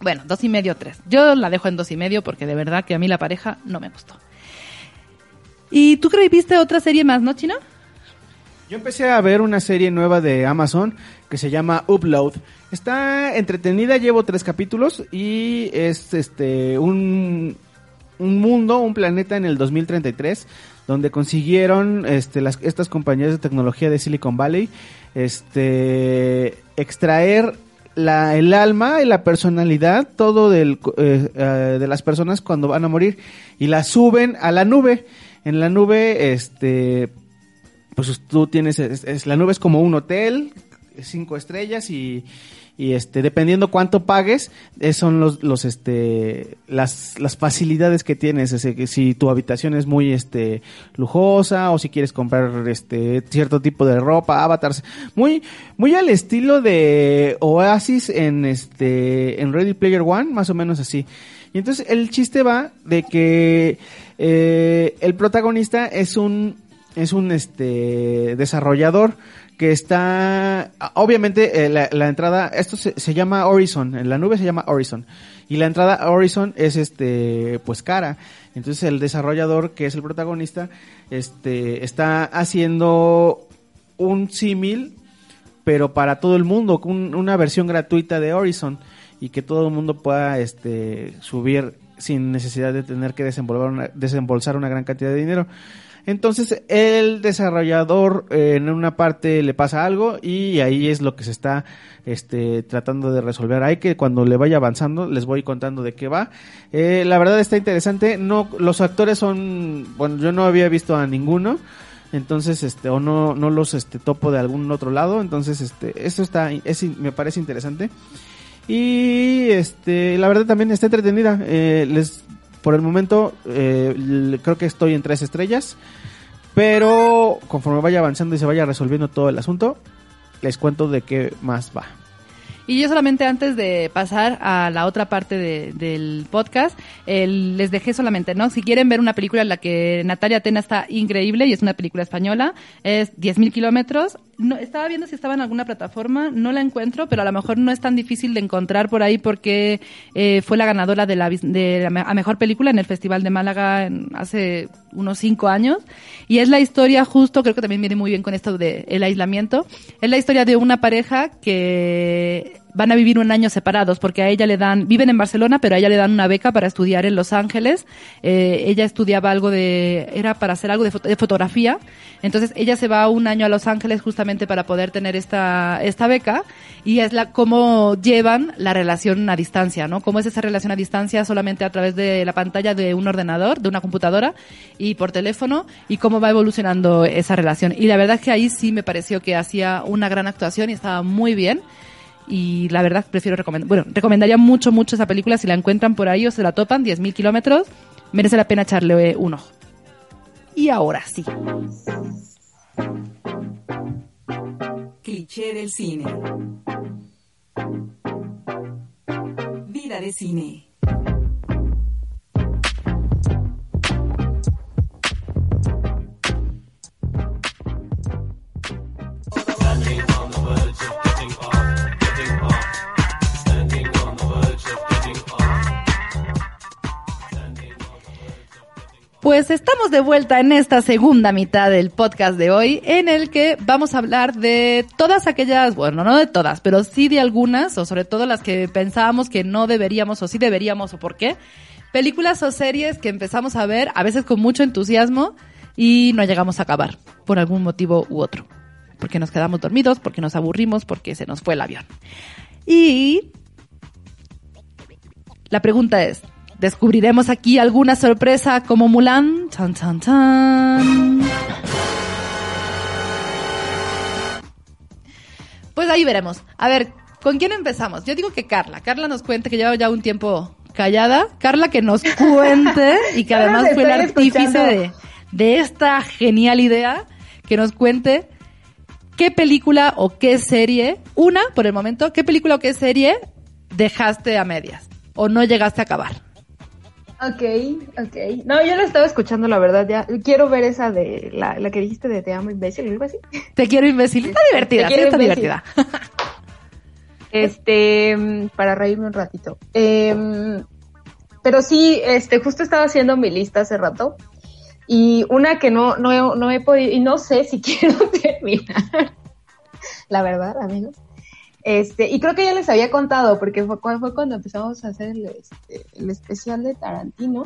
Bueno, dos y medio, tres. Yo la dejo en dos y medio porque de verdad que a mí la pareja no me gustó. ¿Y tú crees viste otra serie más, no, Chino? Yo empecé a ver una serie nueva de Amazon que se llama Upload. Está entretenida, llevo tres capítulos y es este un, un mundo, un planeta en el 2033 donde consiguieron este, las, estas compañías de tecnología de Silicon Valley este, extraer la, el alma y la personalidad, todo del, eh, eh, de las personas cuando van a morir y la suben a la nube. En la nube, este, pues tú tienes, es, la nube es como un hotel, cinco estrellas y, este dependiendo cuánto pagues son los los este las las facilidades que tienes. Ese, si tu habitación es muy este lujosa o si quieres comprar este cierto tipo de ropa avatars muy muy al estilo de Oasis en este en Ready Player One más o menos así. Y entonces el chiste va de que eh, el protagonista es un es un este desarrollador que está, obviamente eh, la, entrada, esto se, llama Horizon, en la nube se llama Horizon, y la entrada Horizon es este, pues cara, entonces el desarrollador, que es el protagonista, este, está haciendo un símil, pero para todo el mundo, una versión gratuita de Horizon, y que todo el mundo pueda, este, subir sin necesidad de tener que desembolsar una gran cantidad de dinero. Entonces el desarrollador eh, en una parte le pasa algo y ahí es lo que se está este, tratando de resolver. Hay que cuando le vaya avanzando les voy contando de qué va. Eh, la verdad está interesante. No, los actores son, bueno, yo no había visto a ninguno entonces este o no no los este topo de algún otro lado entonces este esto está es, me parece interesante y este la verdad también está entretenida eh, les por el momento eh, creo que estoy en tres estrellas. Pero conforme vaya avanzando y se vaya resolviendo todo el asunto, les cuento de qué más va. Y yo solamente antes de pasar a la otra parte del podcast, les dejé solamente, ¿no? Si quieren ver una película en la que Natalia Atena está increíble y es una película española, es 10.000 kilómetros. No, estaba viendo si estaba en alguna plataforma, no la encuentro, pero a lo mejor no es tan difícil de encontrar por ahí porque eh, fue la ganadora de la, de la mejor película en el Festival de Málaga hace unos cinco años. Y es la historia justo, creo que también viene muy bien con esto del el aislamiento, es la historia de una pareja que van a vivir un año separados porque a ella le dan, viven en Barcelona, pero a ella le dan una beca para estudiar en Los Ángeles. Eh, ella estudiaba algo de, era para hacer algo de, de, fotografía. Entonces ella se va un año a Los Ángeles justamente para poder tener esta, esta beca y es la, cómo llevan la relación a distancia, ¿no? Cómo es esa relación a distancia solamente a través de la pantalla de un ordenador, de una computadora y por teléfono y cómo va evolucionando esa relación. Y la verdad es que ahí sí me pareció que hacía una gran actuación y estaba muy bien y la verdad prefiero recomendar, bueno, recomendaría mucho, mucho esa película si la encuentran por ahí o se la topan, 10.000 kilómetros, merece la pena echarle un ojo. Y ahora sí. Cliché del cine. Vida de cine. Pues estamos de vuelta en esta segunda mitad del podcast de hoy, en el que vamos a hablar de todas aquellas, bueno, no de todas, pero sí de algunas, o sobre todo las que pensábamos que no deberíamos, o sí deberíamos, o por qué, películas o series que empezamos a ver, a veces con mucho entusiasmo, y no llegamos a acabar, por algún motivo u otro. Porque nos quedamos dormidos, porque nos aburrimos, porque se nos fue el avión. Y la pregunta es, ¿Descubriremos aquí alguna sorpresa como Mulan? Chan, chan, chan. Pues ahí veremos. A ver, ¿con quién empezamos? Yo digo que Carla. Carla nos cuente que lleva ya un tiempo callada. Carla que nos (laughs) cuente y que además fue el artífice de, de esta genial idea, que nos cuente qué película o qué serie, una por el momento, qué película o qué serie dejaste a medias o no llegaste a acabar. Ok, ok. No, yo la estaba escuchando, la verdad, ya. Quiero ver esa de la, la que dijiste de Te amo imbécil, algo así. Te quiero imbécil. Está divertida, sí, está divertida. (laughs) Este, para reírme un ratito. Eh, pero sí, este, justo estaba haciendo mi lista hace rato. Y una que no, no, no he podido, y no sé si (laughs) quiero terminar. la verdad, amigos. Este, y creo que ya les había contado, porque fue, fue cuando empezamos a hacer el, este, el especial de Tarantino,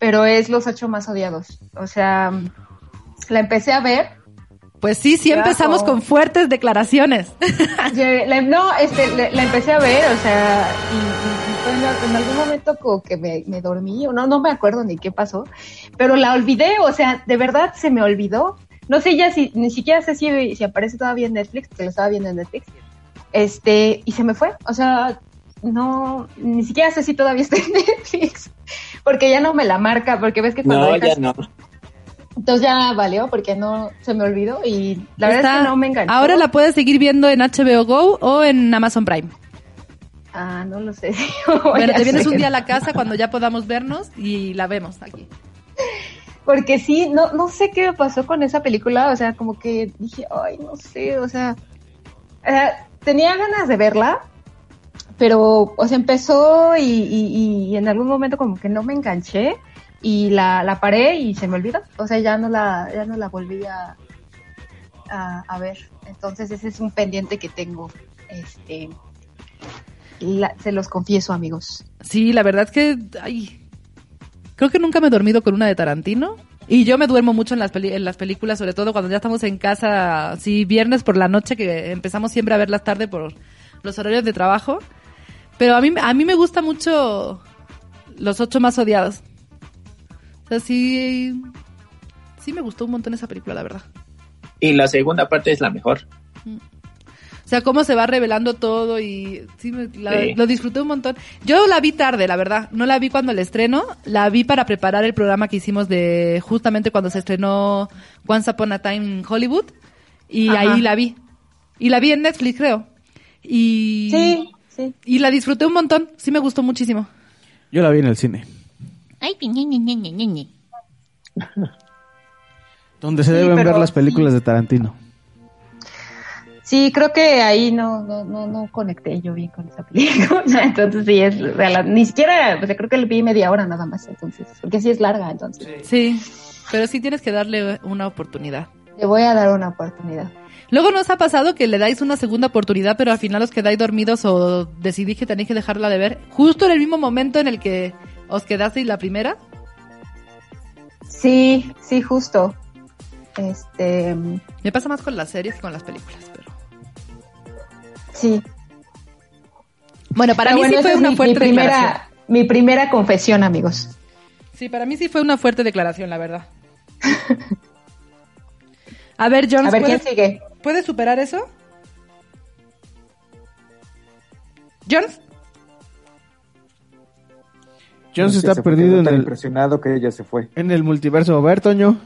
pero es Los Ocho Más Odiados. O sea, la empecé a ver. Pues sí, sí empezamos con fuertes declaraciones. (laughs) No, este, la, la empecé a ver, o sea, y, y- y fue en, en algún momento como que me, me dormí, o no, no me acuerdo ni qué pasó, pero la olvidé, o sea, de verdad se me olvidó. No sé ya si, ni siquiera sé si, si aparece todavía en Netflix, que lo estaba viendo en Netflix. Este, y se me fue, o sea, no, ni siquiera sé si todavía está en (laughs) Netflix, porque ya no me la marca, porque ves que cuando No, dejas- ya no. entonces ya valió, porque no, se me olvidó y la verdad es que no me enganchó. Ahora la puedes seguir viendo en HBO Go o en Amazon Prime. Ah, no lo sé. (laughs) Bueno, te vienes un día a la casa cuando ya podamos vernos y la vemos aquí. (laughs) Porque sí, no, no sé qué me pasó con esa película, o sea, como que dije, ay, no sé, o sea, eh, tenía ganas de verla, pero, o sea, empezó y, en algún momento como que no me enganché y la, la paré y se me olvidó, o sea, ya no la, ya no la volví a, a, ver. Entonces ese es un pendiente que tengo, este, se los confieso, amigos. Sí, la verdad es que, ay, creo que nunca me he dormido con una de Tarantino. Y yo me duermo mucho en las, peli- en las películas, sobre todo cuando ya estamos en casa, sí, viernes por la noche, que empezamos siempre a verlas tarde por los horarios de trabajo. Pero a mí, a mí me gusta mucho Los Ocho Más Odiados. O sea, sí, sí me gustó un montón esa película, la verdad. Y la segunda parte es la mejor. O sea, cómo se va revelando todo y sí, me- la- Sí. lo disfruté un montón. Yo la vi tarde, la verdad. No la vi cuando el estreno. La vi para preparar el programa que hicimos de justamente cuando se estrenó Once Upon a Time en Hollywood. Y Ajá. ahí la vi. Y la vi en Netflix, creo. Y, Sí, sí. y la disfruté un montón. Sí me gustó muchísimo. Yo la vi en el cine. Ay, ñe, ñe, ñe, ñe, ñe, ñe. Donde se Sí, deben pero ver las películas de Tarantino. Sí, creo que ahí no, no, no, no conecté yo bien con esa película. (laughs) Entonces sí es real. Ni siquiera, o sea, creo que le vi media hora nada más, entonces, porque sí es larga, entonces. Sí. Pero sí tienes que darle una oportunidad. Le voy a dar una oportunidad. Luego nos ha pasado que le dais una segunda oportunidad, pero al final os quedáis dormidos o decidís que tenéis que dejarla de ver justo en el mismo momento en el que os quedasteis la primera. Sí, sí, justo. Este, Me pasa más con las series que con las películas, sí. bueno, para Pero mí bueno, sí fue una mi, fuerte mi declaración. mi primera confesión, amigos. Sí, para mí sí fue una fuerte declaración, la verdad. A ver, Jones, A ver quién ¿puedes, sigue. ¿puedes superar eso? Jones, Jones está perdido en tan el, impresionado que ella se fue. en el multiverso. A ver, Toño.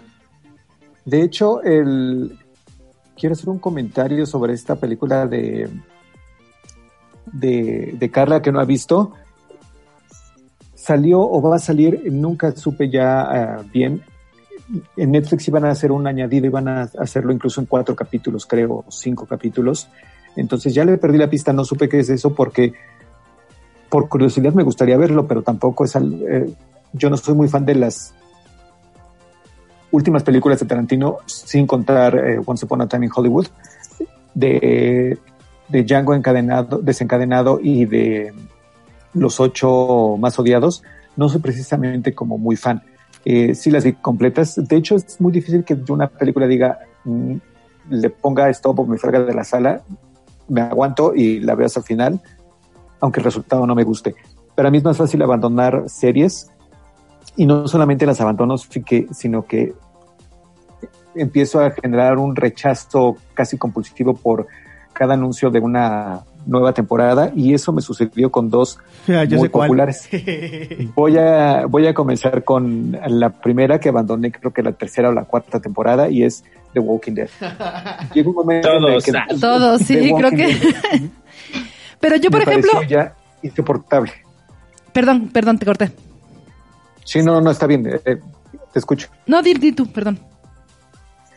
De hecho, el... quiero hacer un comentario sobre esta película de, de, de Carla que no ha visto. Salió o va a salir, nunca supe ya ah, bien. En Netflix iban a hacer un añadido, iban a hacerlo incluso en cuatro capítulos, creo, cinco capítulos. Entonces ya le perdí la pista, no supe qué es eso porque por curiosidad me gustaría verlo, pero tampoco es al, eh, yo no soy muy fan de las últimas películas de Tarantino, sin contar eh, Once Upon a Time in Hollywood, de, de Django encadenado, desencadenado y de Los Ocho Más Odiados, no soy precisamente como muy fan. Eh, sí las vi completas. De hecho, es muy difícil que una película diga, mm, le ponga stop o me salga de la sala, me aguanto y la veo hasta el final, aunque el resultado no me guste. Para mí es más fácil abandonar series y no solamente las abandono, sino que empiezo a generar un rechazo casi compulsivo por cada anuncio de una nueva temporada y eso me sucedió con dos (laughs) Ya, muy cuál. populares. (laughs) Voy a, voy a comenzar con la primera que abandoné, creo que la tercera o la cuarta temporada, y es The Walking Dead. (laughs) Llega un momento en el Todos, que ah. todos, The sí, creo que. Dead Pero yo, por me ejemplo, ya insoportable. perdón, perdón, te corté. Sí, no, no, está bien, eh, te escucho. No, di, di tú, perdón.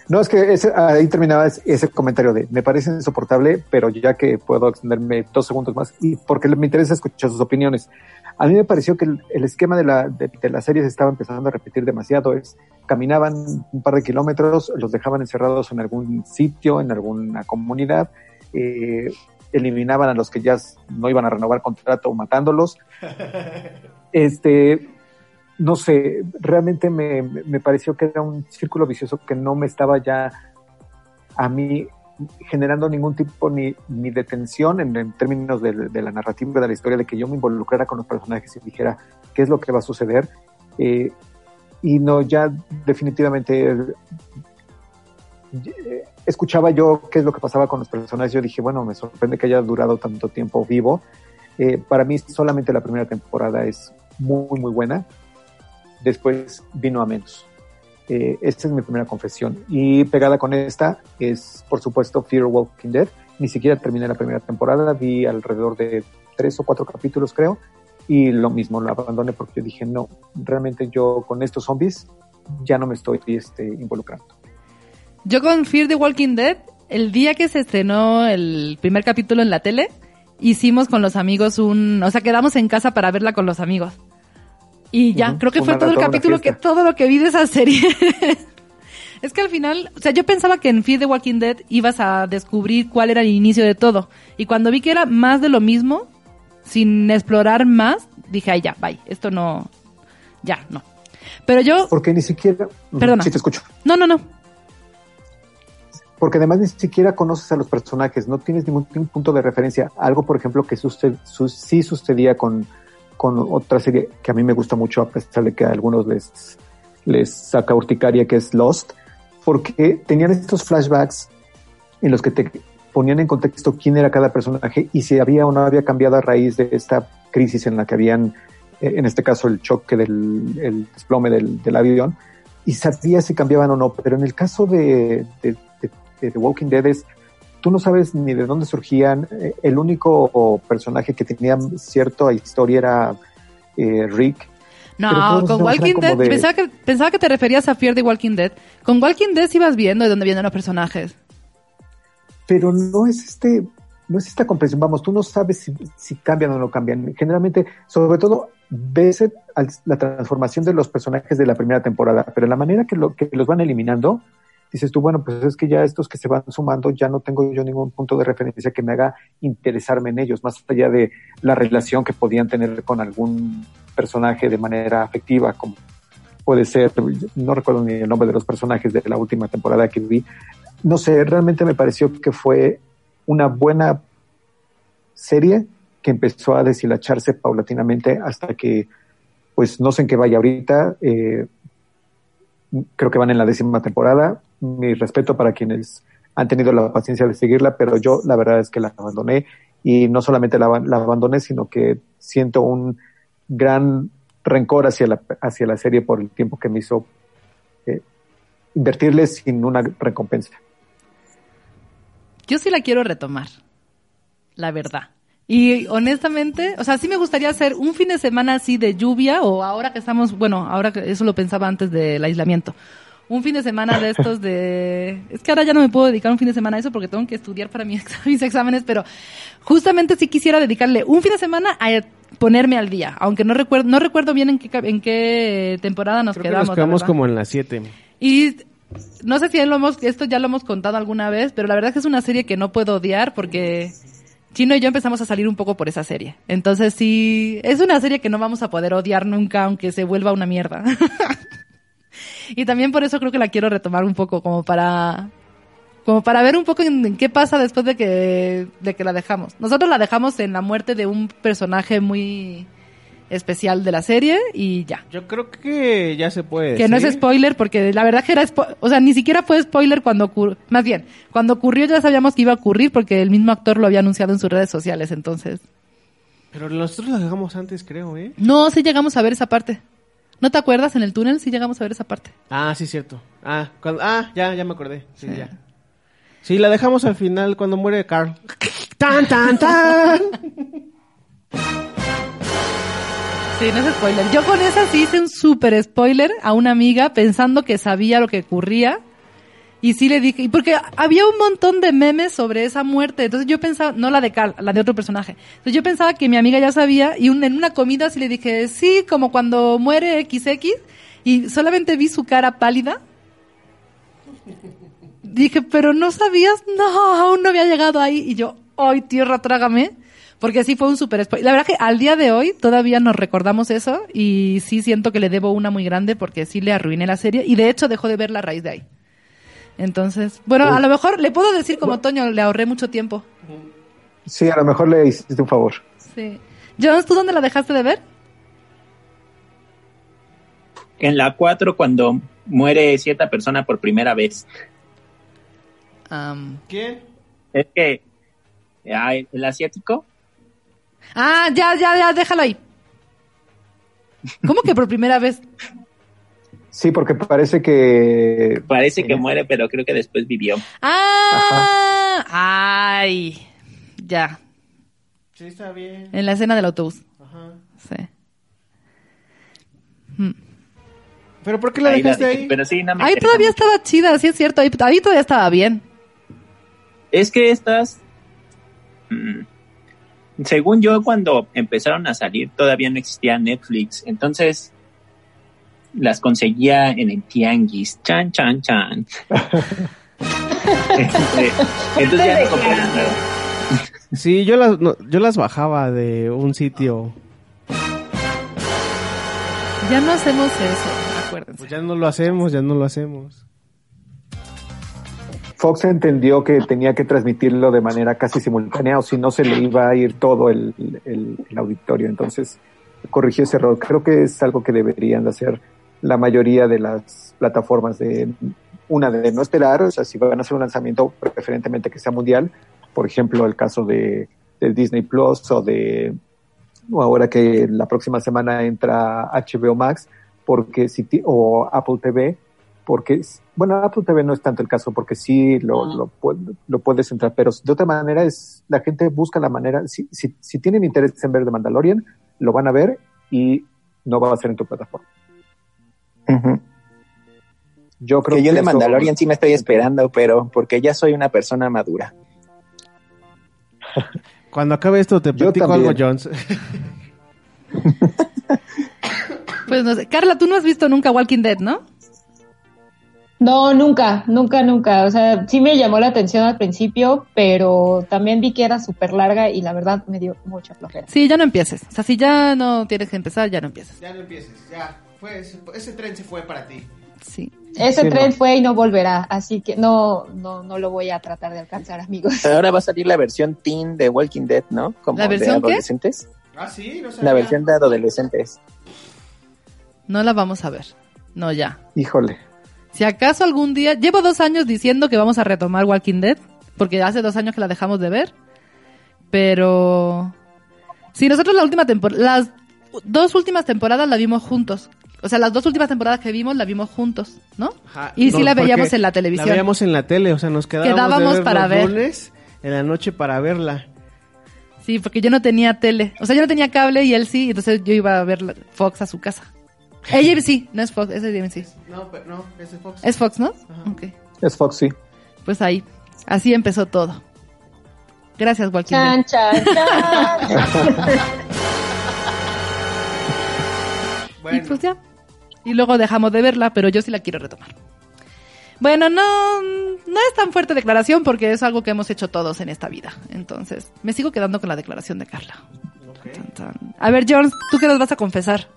No, es que ese- ahí terminaba ese- comentario de me parece insoportable, pero ya que puedo extenderme dos segundos más y porque me interesa escuchar sus opiniones. A mí me pareció que el, el esquema de la, de, de la serie se estaba empezando a repetir demasiado. Es caminaban un par de kilómetros, los dejaban encerrados en algún sitio, en alguna comunidad. eh, eliminaban a los que ya no iban a renovar contrato matándolos. (laughs) Este, no sé, realmente me, me pareció que era un círculo vicioso que no me estaba ya a mí generando ningún tipo ni, ni de tensión en, términos de, de la narrativa de la historia, de que yo me involucrara con los personajes y dijera qué es lo que va a suceder. Eh, y no, ya definitivamente eh, escuchaba yo qué es lo que pasaba con los personajes. Yo dije, bueno, me sorprende que haya durado tanto tiempo vivo. Eh, para mí solamente la primera temporada es muy, muy buena. Después vino a menos. Eh, esta es mi primera confesión. Y pegada con esta es, por supuesto, Fear Walking Dead. Ni siquiera terminé la primera temporada, vi alrededor de tres o cuatro capítulos, creo, y lo mismo, lo abandoné porque dije, no, realmente yo con estos zombies ya no me estoy este, involucrando. Yo con Fear the Walking Dead, el día que se estrenó el primer capítulo en la tele, hicimos con los amigos un, o sea, quedamos en casa para verla con los amigos. Y ya, creo que fue todo el capítulo que todo lo que vi de esa serie. (laughs) es que al final, o sea, yo pensaba que en Fear the Walking Dead ibas a descubrir cuál era el inicio de todo. Y cuando vi que era más de lo mismo, sin explorar más, dije, ay, ya, bye, esto no, ya, no. Pero yo, Porque ni siquiera... Perdona. Sí, te escucho. no, no, no. Porque además ni siquiera conoces a los personajes, no tienes ningún, ningún punto de referencia. Algo, por ejemplo, que suced- su- sí sucedía con, con otra serie que a mí me gusta mucho, a pesar de que a algunos les, les saca urticaria, que es Lost, porque tenían estos flashbacks en los que te ponían en contexto quién era cada personaje y si había o no había cambiado a raíz de esta crisis en la que habían, eh, en este caso, el choque del el desplome del, del avión, y sabía si cambiaban o no. Pero en el caso de, de, de- The Walking Dead es, tú no sabes ni de dónde surgían. Eh, El único personaje que tenía cierta historia era eh, Rick. No, con Walking Dead, de- pensaba, que, pensaba que te referías a Fear the Walking Dead. Con Walking Dead sí ibas viendo de dónde vienen los personajes. pero no es este, no es esta comprensión. Vamos, tú no sabes si, si cambian o no cambian. Generalmente, sobre todo, ves la transformación de los personajes de la primera temporada, pero la manera que, lo, que los van eliminando, dices tú, bueno, pues es que ya estos que se van sumando, ya no tengo yo ningún punto de referencia que me haga interesarme en ellos, más allá de la relación que podían tener con algún personaje de manera afectiva, como puede ser, no recuerdo ni el nombre de los personajes de la última temporada que vi, no sé, realmente me pareció que fue una buena serie que empezó a deshilacharse paulatinamente hasta que, pues no sé en qué vaya ahorita, eh, creo que van en la décima temporada, mi respeto para quienes han tenido la paciencia de seguirla, pero yo la verdad es que la abandoné y no solamente la, abandoné, sino que siento un gran rencor hacia la, hacia la serie por el tiempo que me hizo eh, invertirle sin una recompensa. Yo sí la quiero retomar. La verdad. Y honestamente, o sea, sí me gustaría hacer un fin de semana así de lluvia o ahora que estamos, bueno, ahora que eso lo pensaba antes del aislamiento. Un fin de semana de estos de... Es que ahora ya no me puedo dedicar un fin de semana a eso porque tengo que estudiar para mis, (laughs) mis exámenes, pero justamente sí quisiera dedicarle un fin de semana a ponerme al día, aunque no recuerdo, no recuerdo bien en qué, en qué temporada nos Creo que quedamos. nos quedamos como en las 7. Y no sé si lo hemos, esto ya lo hemos contado alguna vez, pero la verdad es que es una serie que no puedo odiar porque Chino y yo empezamos a salir un poco por esa serie. Entonces sí, es una serie que no vamos a poder odiar nunca aunque se vuelva una mierda. (laughs) y también por eso creo que la quiero retomar un poco como para como para ver un poco en, qué pasa después de que de que la dejamos. Nosotros la dejamos en la muerte de un personaje muy especial de la serie y ya. Yo creo que ya se puede Que no es spoiler, porque la verdad que era, o sea, ni siquiera fue spoiler cuando ocurrió, más bien, cuando ocurrió ya sabíamos que iba a ocurrir porque el mismo actor lo había anunciado en sus redes sociales, entonces. Pero nosotros la dejamos antes, creo, ¿eh? No, sí llegamos a ver esa parte. ¿No te acuerdas en el túnel? Sí llegamos a ver esa parte. Ah, sí, cierto. Ah, cuando- ah ya, ya me acordé. Sí, ya. Sí, la dejamos al final cuando muere Carl. (laughs) ¡Tan, tan, tan! Sí, no es spoiler. Yo con esa sí hice un super spoiler a una amiga pensando que sabía lo que ocurría. Y sí le dije, y porque había un montón de memes sobre esa muerte. Entonces yo pensaba, no la de Carl, la de otro personaje. Entonces yo pensaba que mi amiga ya sabía y un- en una comida sí le dije, sí, como cuando muere XX. Y solamente vi su cara pálida. Dije, pero no sabías, no, aún no había llegado ahí. Y yo, ¡ay, tierra, trágame! Porque sí fue un super spoiler. La verdad que al día de hoy todavía nos recordamos eso y sí siento que le debo una muy grande porque sí le arruiné la serie y de hecho dejó de ver la raíz de ahí. Entonces, bueno, a lo mejor le puedo decir como Toño, le ahorré mucho tiempo. Sí, a lo mejor le hiciste un favor. Sí. Jones, ¿tú dónde la dejaste de ver? En la 4, cuando muere cierta persona por primera vez. ¿Quién? Es que ah, el asiático, Ah, ya, ya, ya, déjalo ahí. ¿Cómo que por primera vez? Sí, porque parece que parece que muere, pero creo que después vivió. Ah, ay, ya. Sí, está bien. En la escena del autobús. Ajá. Sí. Mm. ¿Pero por qué la Ahí la dejaste ahí? Pero sí, no me Ahí todavía mucho. estaba chida, sí es cierto. Ahí, ahí todavía estaba bien. Es que estas, mm, según yo, cuando empezaron a salir, todavía no existía Netflix. Entonces, las conseguía en el tianguis. Chan, chan, chan. (laughs) Este, entonces ya no compré. Sí, yo las, no, yo las bajaba de un sitio. Ya no hacemos eso, acuérdense. Pues ya no lo hacemos, ya no lo hacemos. Fox entendió que tenía que transmitirlo de manera casi simultánea o si no se le iba a ir todo el, el- el auditorio. Entonces corrigió ese error. Creo que es algo que deberían de hacer la mayoría de las plataformas de una de no esperar, o sea, si van a hacer un lanzamiento preferentemente que sea mundial, por ejemplo, el caso de, de Disney Plus o de o ahora que la próxima semana entra HBO Max, porque si o Apple TV, porque bueno, Apple TV no es tanto el caso porque sí lo, lo, lo puedes entrar, pero de otra manera es la gente busca la manera, si, si, si tienen interés en ver The Mandalorian, lo van a ver y no va a ser en tu plataforma. Yo creo Que yo de eso- Mandalorian sí me estoy esperando, pero porque ya soy una persona madura. (laughs) Cuando acabe esto te platico algo. Jones. (laughs) Pues no sé. Carla, tú no has visto nunca Walking Dead, ¿no? No, nunca, nunca, nunca. O sea, sí me llamó la atención al principio, pero también vi que era súper larga y la verdad me dio mucha flojera. Sí, ya no empieces. O sea, si ya no tienes que empezar, ya no empieces. Ya no empieces, ya. Fue, ese, ese tren se fue para ti. Sí. Ese Sí, tren no. fue y no volverá, así que no, no, no lo voy a tratar de alcanzar, amigos. Ahora va a salir la versión teen de Walking Dead, ¿no? Como ¿La versión de qué? adolescentes. Ah, sí, no La versión de adolescentes. No la vamos a ver. No, ya. Híjole. Si acaso algún día, llevo dos años diciendo que vamos a retomar Walking Dead, porque hace dos años que la dejamos de ver, pero sí, nosotros la última temporada, las dos últimas temporadas la vimos juntos. O sea, las dos últimas temporadas que vimos la vimos juntos, ¿no? Ajá, Y sí no, la veíamos en la televisión. La veíamos en la tele, o sea, nos quedábamos, Quedábamos de ver para los ver. lunes en la noche para verla. Sí, porque yo no tenía tele. O sea, yo no tenía cable y él sí, entonces yo iba a ver Fox a su casa. (laughs) Ella sí, no es Fox, es AMC. No, pero no, es Fox. Es Fox, ¿no? Ajá. Ok. Es Foxy. Pues ahí, así empezó todo. Gracias, Dead. Chan, chan, chan. (laughs) Bueno, Y pues ya. Y luego dejamos de verla, pero yo sí la quiero retomar. Bueno, no, no es tan fuerte declaración porque es algo que hemos hecho todos en esta vida. Entonces, me sigo quedando con la declaración de Carla. Tan, tan. A ver, Jones, ¿tú qué nos vas a confesar?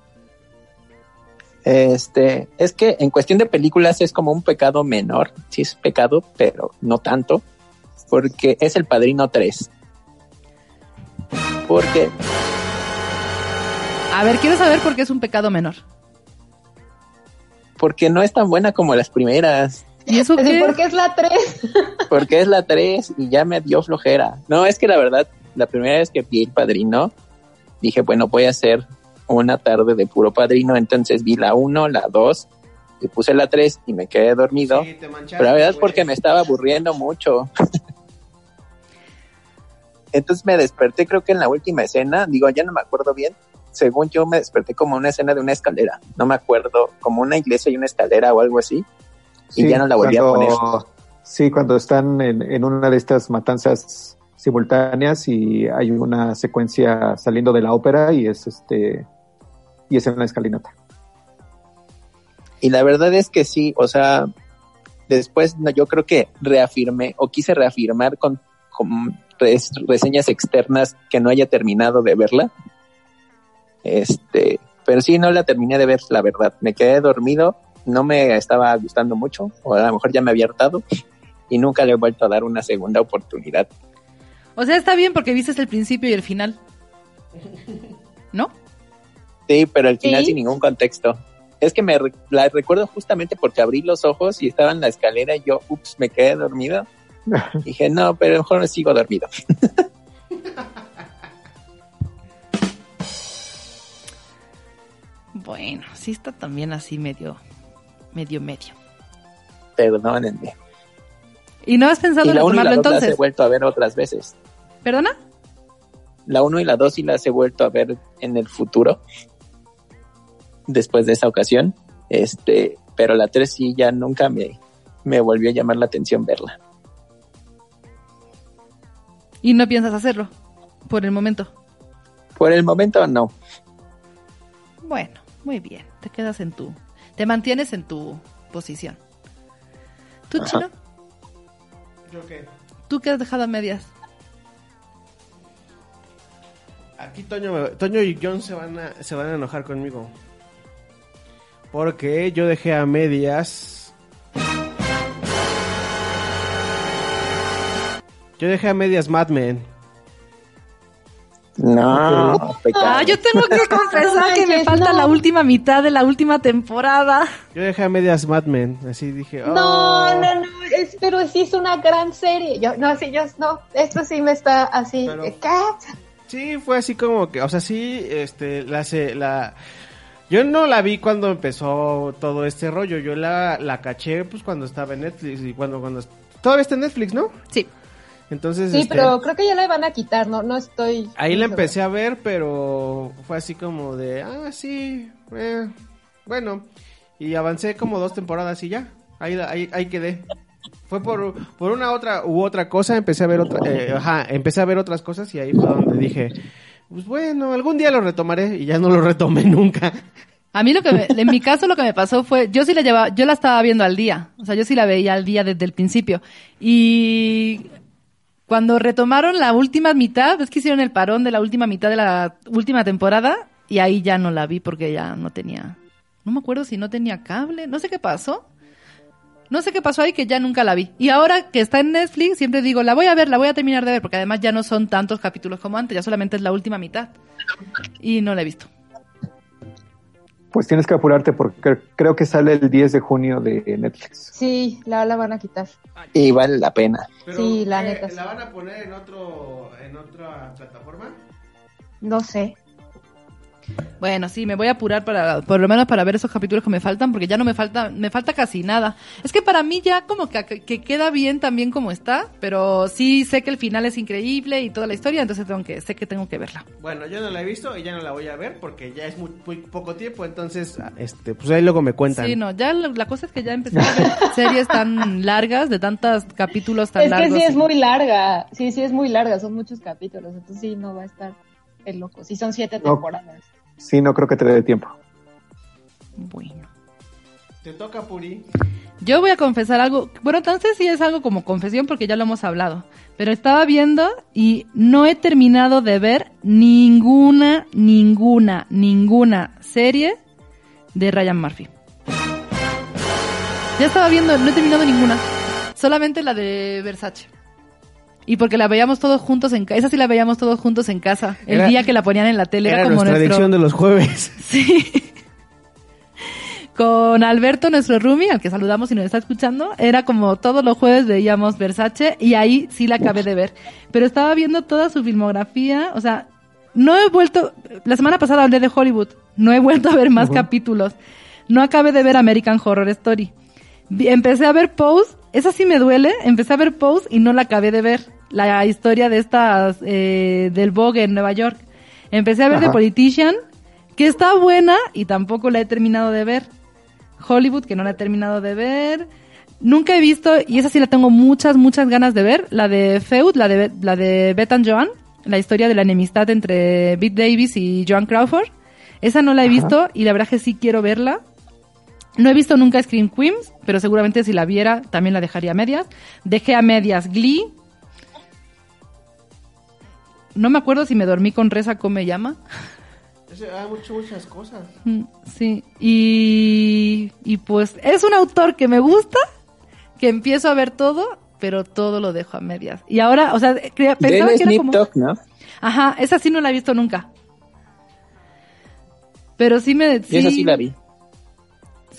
Este, es que en cuestión de películas es como un pecado menor. Sí es pecado, pero no tanto. Porque es el Padrino 3. Porque A ver, quiero saber por qué es un pecado menor. porque no es tan buena como las primeras. ¿Y eso qué? (laughs) porque es la 3. Porque es la 3 y ya me dio flojera. No, es que la verdad, la primera vez que vi el padrino, dije, bueno, voy a hacer una tarde de puro padrino. Entonces vi la 1, la 2 y puse la 3 y me quedé dormido. sí, te manchaste, Pero la verdad es porque me estaba aburriendo mucho. (laughs) Entonces me desperté, creo que en la última escena, digo, ya no me acuerdo bien. Según yo me desperté como una escena de una escalera. No me acuerdo, como una iglesia y una escalera o algo así. Y ya no la volví cuando- a poner. Sí, cuando están en, en una de estas matanzas simultáneas y hay una secuencia saliendo de la ópera y es este y es en una escalinata. Y la verdad es que sí, o sea, después no, yo creo que reafirmé o quise reafirmar con, con res- reseñas externas que no haya terminado de verla. Este, pero sí, no la terminé de ver, la verdad. Me quedé dormido, no me estaba gustando mucho, o a lo mejor ya me había hartado, y nunca le he vuelto a dar una segunda oportunidad. O sea, está bien porque viste el principio y el final. ¿No? Sí, pero al final Sí. sin ningún contexto. Es que me re- la recuerdo justamente porque abrí los ojos y estaba en la escalera y yo, ups, me quedé dormido. (laughs) Dije, no, pero mejor sigo dormido. (laughs) Bueno, sí está también así medio, medio, medio. Perdónenme. ¿Y no has pensado en la 1 y la retomarlo 2 las he entonces? vuelto a ver otras veces. ¿Perdona? La 1 y la 2 sí las he vuelto a ver en el futuro. Después de esa ocasión. Este, pero la 3 sí ya nunca me, me volvió a llamar la atención verla. Y no piensas hacerlo por el momento. Por el momento no. Bueno, muy bien. Te quedas en tu. Te mantienes en tu posición. ¿Tú, Ajá. Chino? ¿Yo qué? ¿Tú qué has dejado a medias? Aquí Toño, me- Toño y John se van, a, se van a enojar conmigo. Porque yo dejé a medias. Yo dejé a medias Mad Men. No. Ah, yo tengo que confesar que me falta no. la última mitad de la última temporada. Yo dejé a medias Mad Men. Así dije. No, "Oh". no, no, es, pero sí es una gran serie. Yo, no, sí, yo, no, esto sí me está así. Pero- ¿Qué? Sí, fue así como que, o sea, sí, este, la, se- la, yo no la vi cuando empezó todo este rollo, yo la, la caché, pues, cuando estaba en Netflix y cuando, cuando, todavía está en Netflix, ¿no? Sí. Entonces, Sí, este, pero creo que ya la van a quitar, no, no estoy. ahí la empecé a ver, pero fue así como de, ah, sí, eh, bueno, y avancé como dos temporadas y ya, ahí, ahí, ahí quedé. Fue por, por una otra u otra cosa, empecé a ver otra, eh, ajá, empecé a ver otras cosas y ahí fue donde dije, pues bueno, algún día lo retomaré y ya no lo retomé (laughs) nunca. A mí lo que me- en mi caso lo que me pasó fue, yo sí la llevaba, yo la estaba viendo al día, o sea, yo sí la veía al día desde el principio. Y cuando retomaron la última mitad, es que hicieron el parón de la última mitad de la última temporada y ahí ya no la vi porque ya no tenía, no me acuerdo si no tenía cable, no sé qué pasó. No sé qué pasó ahí que ya nunca la vi. Y ahora que está en Netflix, siempre digo, la voy a ver, la voy a terminar de ver, porque además ya no son tantos capítulos como antes, ya solamente es la última mitad. Y no la he visto. Pues tienes que apurarte porque cre- creo que sale el 10 de junio de Netflix. Sí, la, la van a quitar. Y vale la pena. Sí, la neta. ¿La van a poner en otro, en otra plataforma? No sé. Bueno, sí, me voy a apurar para, por lo menos para ver esos capítulos que me faltan, porque ya no me falta, me falta casi nada. Es que para mí ya como que, que queda bien también como está, pero sí sé que el final es increíble y toda la historia, entonces tengo que, sé que tengo que verla. Bueno, yo no la he visto y ya no la voy a ver porque ya es muy, muy poco tiempo, entonces, este, pues ahí luego me cuentan. Sí, no, ya la, la cosa es que ya empecé a ver (laughs) series tan largas, de tantos capítulos tan es que largos. sí es muy larga. Sí, sí es muy larga. Son muchos capítulos. Entonces sí, no va a estar el loco. Sí, son siete No. temporadas. Sí, no creo que te dé tiempo. Bueno. Te toca, Puri. Yo voy a confesar algo, bueno, entonces sí es algo como confesión porque ya lo hemos hablado, pero estaba viendo y no he terminado de ver ninguna, ninguna, ninguna serie de Ryan Murphy. Ya estaba viendo, no he terminado ninguna, solamente la de Versace. Y porque la veíamos todos juntos en casa, esa sí la veíamos todos juntos en casa, el Era- día que la ponían en la tele, era, Era como nuestra nuestro... adicción de los jueves. (laughs) Sí. Con Alberto, nuestro roomie, al que saludamos si nos está escuchando, era como todos los jueves veíamos Versace y ahí sí la acabé de ver. Pero estaba viendo toda su filmografía, o sea, no he vuelto, la semana pasada hablé de Hollywood, no he vuelto a ver más capítulos. No acabé de ver American Horror Story. Empecé a ver Pose, esa sí me duele, empecé a ver Pose y no la acabé de ver. La historia de estas, eh, del Vogue en Nueva York. Empecé a ver The Ajá. Politician, que está buena y tampoco la he terminado de ver. Hollywood, que no la he terminado de ver. Nunca he visto, y esa sí la tengo muchas, muchas ganas de ver, la de Feud, la de, la de Beth and Joan, la historia de la enemistad entre Bette Davis y Joan Crawford. Esa no la he Ajá. visto y la verdad que sí quiero verla. No he visto nunca Scream Queens, pero seguramente si la viera también la dejaría a medias. Dejé a medias Glee. no me acuerdo si me dormí con Reza Come Llama. Ese- Hay muchas, muchas cosas. Mm, Sí, y, y pues es un autor que me gusta, que empiezo a ver todo, pero todo lo dejo a medias. Y ahora, o sea, pensaba Del que era como... Talk, ¿no? Ajá, esa sí no la he visto nunca. Pero sí me... Yo esa sí la vi.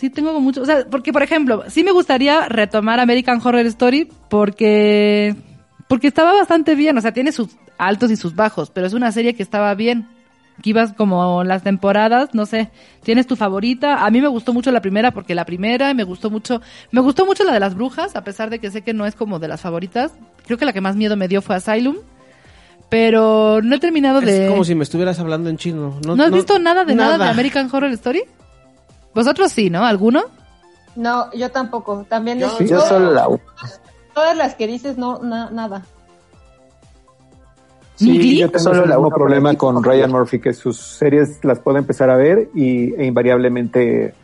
Sí tengo mucho, o sea, porque por ejemplo, sí me gustaría retomar American Horror Story porque porque estaba bastante bien, o sea, tiene sus altos y sus bajos, pero es una serie que estaba bien. Que ibas como las temporadas, no sé, tienes tu favorita. A mí me gustó mucho la primera porque la primera me gustó mucho, me gustó mucho la de las brujas, a pesar de que sé que no es como de las favoritas. Creo que la que más miedo me dio fue Asylum, pero no he terminado de Es como si me estuvieras hablando en chino. No, ¿No has no- visto nada de nada de American Horror Story? Vosotros sí, ¿no? ¿Alguno? No, yo tampoco. También Yo, es- yo todas- solo la Todas las que dices, no, na- nada. Sí, yo tengo Solo el mismo problema con. Ryan Murphy, que sus series las puedo empezar a ver y, e invariablemente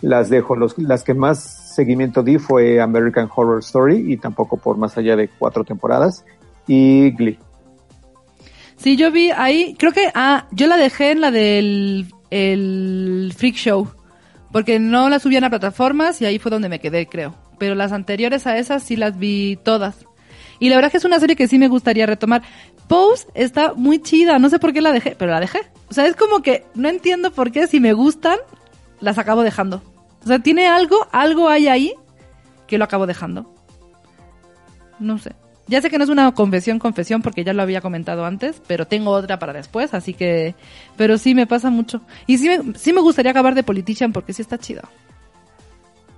las dejo. Los, las que más seguimiento di fue American Horror Story y tampoco por más allá de cuatro temporadas y Glee. Sí, yo vi ahí, creo que, ah, yo la dejé en la del el Freak Show, porque no la subían a plataformas y ahí fue donde me quedé, creo. Pero las anteriores a esas sí las vi todas. Y la verdad que es una serie que sí me gustaría retomar. Pose está muy chida, no sé por qué la dejé, pero la dejé. O sea, es como que no entiendo por qué si me gustan, las acabo dejando. O sea, tiene algo, algo hay ahí que lo acabo dejando. No sé. Ya sé que no es una confesión, confesión, porque ya lo había comentado antes, pero tengo otra para después, así que... Pero sí me pasa mucho. Y sí me, sí me gustaría acabar de Politician porque sí está chido.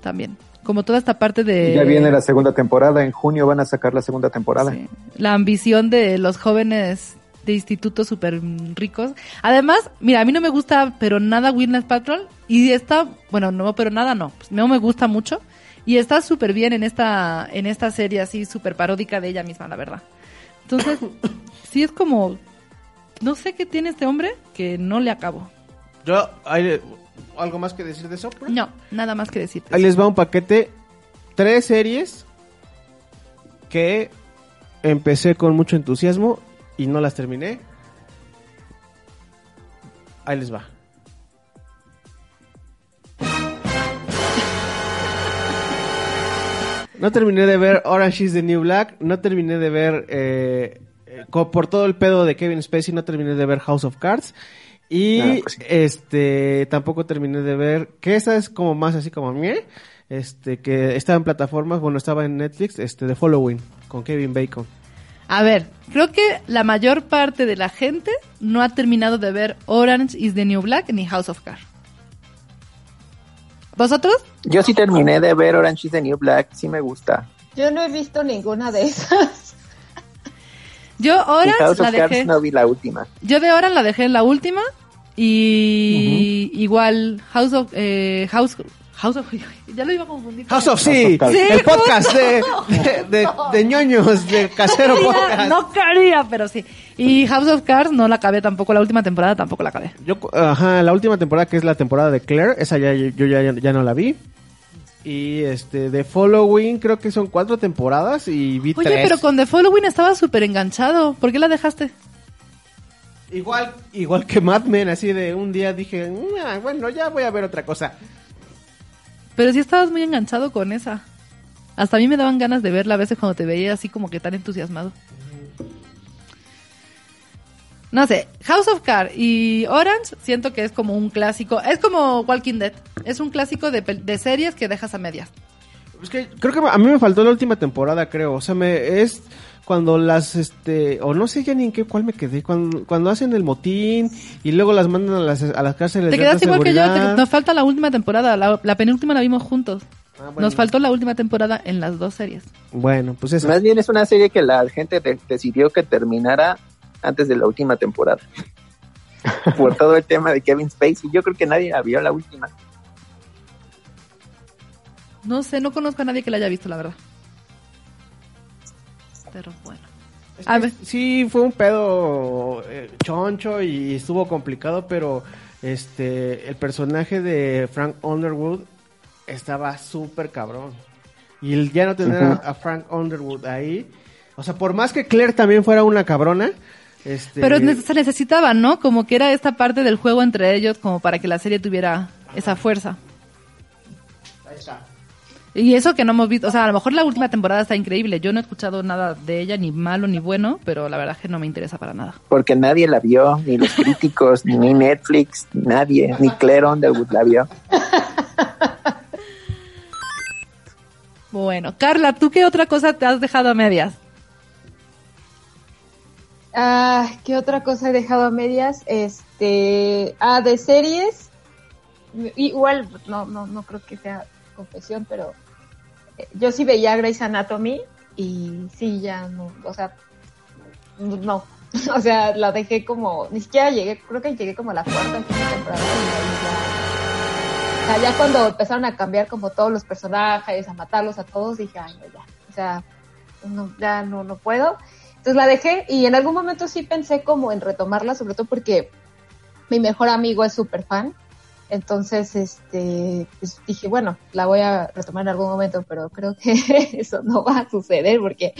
También. Como toda esta parte de... Ya viene la segunda temporada, en junio van a sacar la segunda temporada. Sí. La ambición de los jóvenes de institutos súper ricos. Además, mira, a mí no me gusta, pero nada Witness Patrol. Y está, bueno, no, pero nada no. Pues no me gusta mucho. Y está súper bien en esta, en esta serie así súper paródica de ella misma, la verdad. Entonces, (coughs) sí es como, no sé qué tiene este hombre que no le acabo. Yo, ¿hay algo más que decir de eso? No, nada más que decirte. Ahí les va un paquete. Tres series que empecé con mucho entusiasmo y no las terminé. Ahí les va. No terminé de ver Orange is the New Black. No terminé de ver, eh, eh, por todo el pedo de Kevin Spacey, no terminé de ver House of Cards. Y Ah, pues sí. este tampoco terminé de ver, que esa es como más así como mie, este que estaba en plataformas, bueno, estaba en Netflix, este The Following con Kevin Bacon. A ver, creo que la mayor parte de la gente no ha terminado de ver Orange is the New Black ni House of Cards. ¿Vosotros? Yo sí terminé de ver Orange is the New Black, sí me gusta. Yo no he visto ninguna de esas. Yo Orange House la of Cards dejé. no vi la última. Yo de Orange la dejé en la última y igual House of eh, House House of (laughs) ya lo iba a confundir. House of Sí. Sí, el podcast de, de, de, de ñoños, de (laughs) casero Quería- podcast. no quería, pero sí. Y House of Cards no la acabé tampoco, la última temporada tampoco la acabé. Yo, ajá, la última temporada que es la temporada de Claire, esa ya yo ya, ya no la vi. Y este, The Following, creo que son cuatro temporadas y vi Oye, tres. pero con The Following estaba súper enganchado. ¿Por qué la dejaste? Igual, igual que Mad Men, así de un día dije, "Ah, bueno, ya voy a ver otra cosa. Pero sí estabas muy enganchado con esa. Hasta a mí me daban ganas de verla a veces cuando te veía así como que tan entusiasmado. No sé, House of Cards y Orange siento que es como un clásico. Es como Walking Dead. Es un clásico de, de series que dejas a medias. Es que creo que a mí me faltó la última temporada, creo. O sea, me es cuando las, este, o no sé ya ni en qué, cuál me quedé. Cuando, cuando hacen el motín y luego las mandan a las, a las cárceles Te quedaste igual que yo. te- nos falta la última temporada. La, la penúltima la vimos juntos. Ah, bueno. Nos faltó la última temporada en las dos series. Bueno, pues eso. Más bien es una serie que la gente de- decidió que terminara antes de la última temporada. (laughs) Por todo el tema de Kevin Spacey. Yo creo que nadie la vio la última. No sé, no conozco a nadie que la haya visto, la verdad. Pero bueno. Es A que ver. Sí, fue un pedo eh, choncho y estuvo complicado, pero este el personaje de Frank Underwood estaba súper cabrón. Y el ya no tener a- Frank Underwood ahí, o sea, por más que Claire también fuera una cabrona, Este, Pero se necesitaba, ¿no? Como que era esta parte del juego entre ellos como para que la serie tuviera esa fuerza. Y eso que no hemos visto, o sea, a lo mejor la última temporada está increíble. Yo no he escuchado nada de ella, ni malo ni bueno, pero la verdad es que no me interesa para nada. Porque nadie la vio, ni los (laughs) críticos, ni Netflix, nadie, ni Claire Underwood la vio. Bueno, Carla, ¿tú qué otra cosa te has dejado a medias? Ah, ¿qué otra cosa he dejado a medias? Este, ah, de series. Igual, no, no, no creo que sea confesión, pero yo sí veía Grey's Anatomy y sí, ya no, o sea, no, (laughs) o sea, la dejé como, ni siquiera llegué, creo que llegué como a la cuarta temporada y ya, o sea, ya cuando empezaron a cambiar como todos los personajes, a matarlos a todos, dije, ay, no, ya, o sea, no, ya no, no puedo. Entonces la dejé y en algún momento sí pensé como en retomarla, sobre todo porque mi mejor amigo es súper fan. Entonces, este, pues dije, bueno, la voy a retomar en algún momento, pero creo que (laughs) eso no va a suceder porque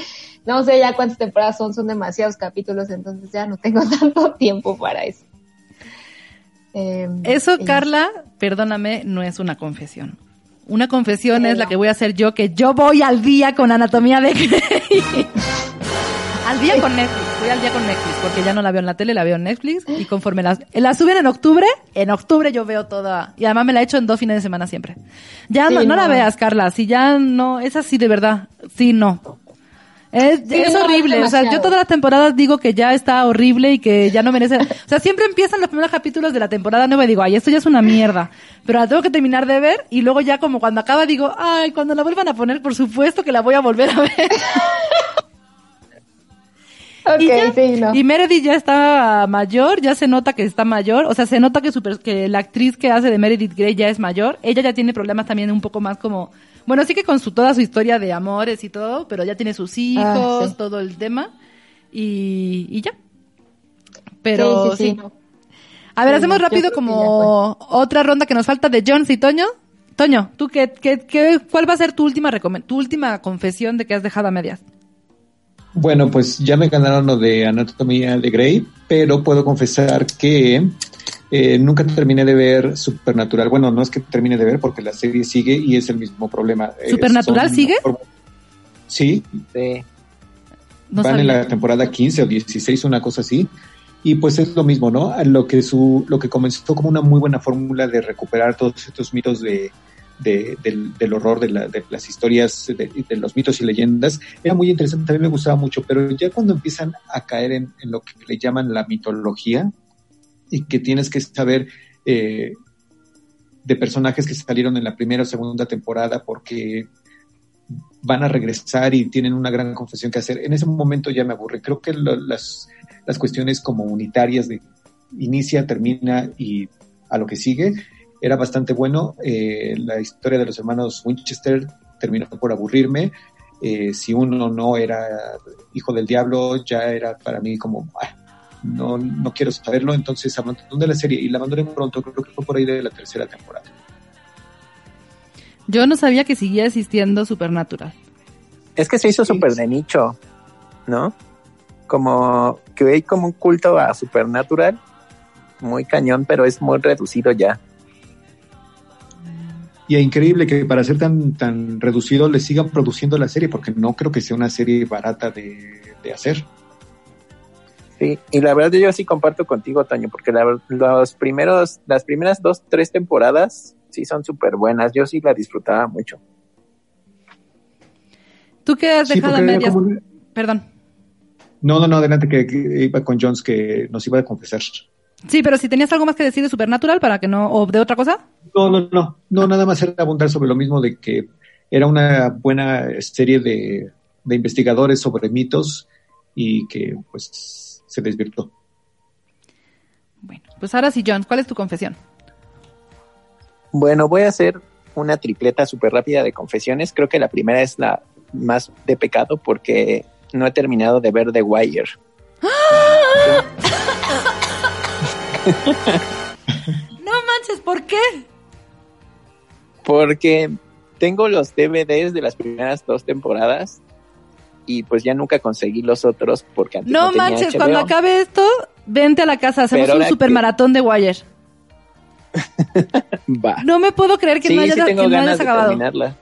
no sé ya cuántas temporadas son, son demasiados capítulos, entonces ya no tengo (laughs) tanto tiempo para eso. Eh, Eso, y- Carla, perdóname, no es una confesión. Una confesión Sí, es la no. que voy a hacer yo, que yo voy al día con Anatomía de Grey. (laughs) al día con Netflix, voy al día con Netflix, porque ya no la veo en la tele, la veo en Netflix, y conforme las, la suben en octubre, en octubre yo veo toda, y además me la he hecho en dos fines de semana siempre. Ya Sí, no, no la no. veas, Carla, si ya no, es así de verdad, sí, no. Es, Sí, es no, es horrible, o sea, yo todas las temporadas digo que ya está horrible y que ya no merece. O sea, siempre empiezan los primeros capítulos de la temporada nueva y digo, ay, esto ya es una mierda. Pero la tengo que terminar de ver y luego ya como cuando acaba digo, ay, cuando la vuelvan a poner, por supuesto que la voy a volver a ver. (laughs) Ok, y, ya- sí, no. y Meredith ya está mayor, ya se nota que está mayor, o sea, se nota que, su per- que la actriz que hace de Meredith Grey ya es mayor. Ella ya tiene problemas también un poco más como, bueno, sí que con su toda su historia de amores y todo, pero ya tiene sus hijos, Ah, sí. todo el tema y, y ya. Pero Sí, sí, sí. sí, no. A ver, hacemos rápido como otra ronda que nos falta de Jones y Toño. Toño, ¿tú qué, qué, qué- cuál va a ser tu última tu última confesión de que has dejado a medias? Bueno, pues ya me ganaron lo de Anatomía de Grey, pero puedo confesar que eh, nunca terminé de ver Supernatural. Bueno, no es que termine de ver porque la serie sigue y es el mismo problema. Eh, ¿Supernatural son- sigue? Sí, Sí. No van en la temporada 15 o 16, una cosa así. Y pues es lo mismo, ¿no? Lo que, su, lo que comenzó como una muy buena fórmula de recuperar todos estos mitos de, de- del, horror, de, la- las historias, de, los mitos y leyendas, era muy interesante, a mí me gustaba mucho, pero ya cuando empiezan a caer en, lo que le llaman la mitología y que tienes que saber eh, de personajes que salieron en la primera o segunda temporada porque van a regresar y tienen una gran confesión que hacer. En ese momento ya me aburre. Creo que las, las cuestiones como unitarias de inicia, termina y a lo que sigue era bastante bueno. Eh, la historia de los hermanos Winchester terminó por aburrirme. Eh, si uno no era hijo del diablo, ya era para mí como, "Ah, no, no quiero saberlo, entonces abandoné la serie y la abandoné pronto, creo que fue por ahí de la tercera temporada. Yo no sabía que seguía existiendo Supernatural. Es que se hizo súper de nicho, ¿no? Como que hay como un culto a Supernatural, muy cañón, pero es muy reducido ya. Y es increíble que para ser tan, tan reducido le sigan produciendo la serie, porque no creo que sea una serie barata de, de hacer. Sí, y la verdad yo sí comparto contigo, Toño, porque la- los primeros, las primeras dos, tres temporadas sí son súper buenas. Yo sí la disfrutaba mucho. ¿Tú qué has Sí, dejado a porque era medias? como- Perdón. No, no, no, adelante, que, que iba con Jones que nos iba a confesar. Sí, pero si tenías algo más que decir de Supernatural para que no, o de otra cosa. No, no, no, no, nada más era abundar sobre lo mismo de que era una buena serie de, de investigadores sobre mitos y que pues se desvirtó. Bueno, pues ahora sí, John, ¿cuál es tu confesión? Bueno, voy a hacer una tripleta súper rápida de confesiones. Creo que la primera es la más de pecado porque no he terminado de ver The Wire. (gasps) (laughs) No manches, ¿por qué? Porque tengo los DVDs de las primeras dos temporadas y pues ya nunca conseguí los otros porque antes no, no tenía manches, HBO. cuando acabe esto, vente a la casa, hacemos Pero un super que- maratón de Wire. (laughs) Va. No me puedo creer que sí, no hayas, sí tengo que no de terminarla.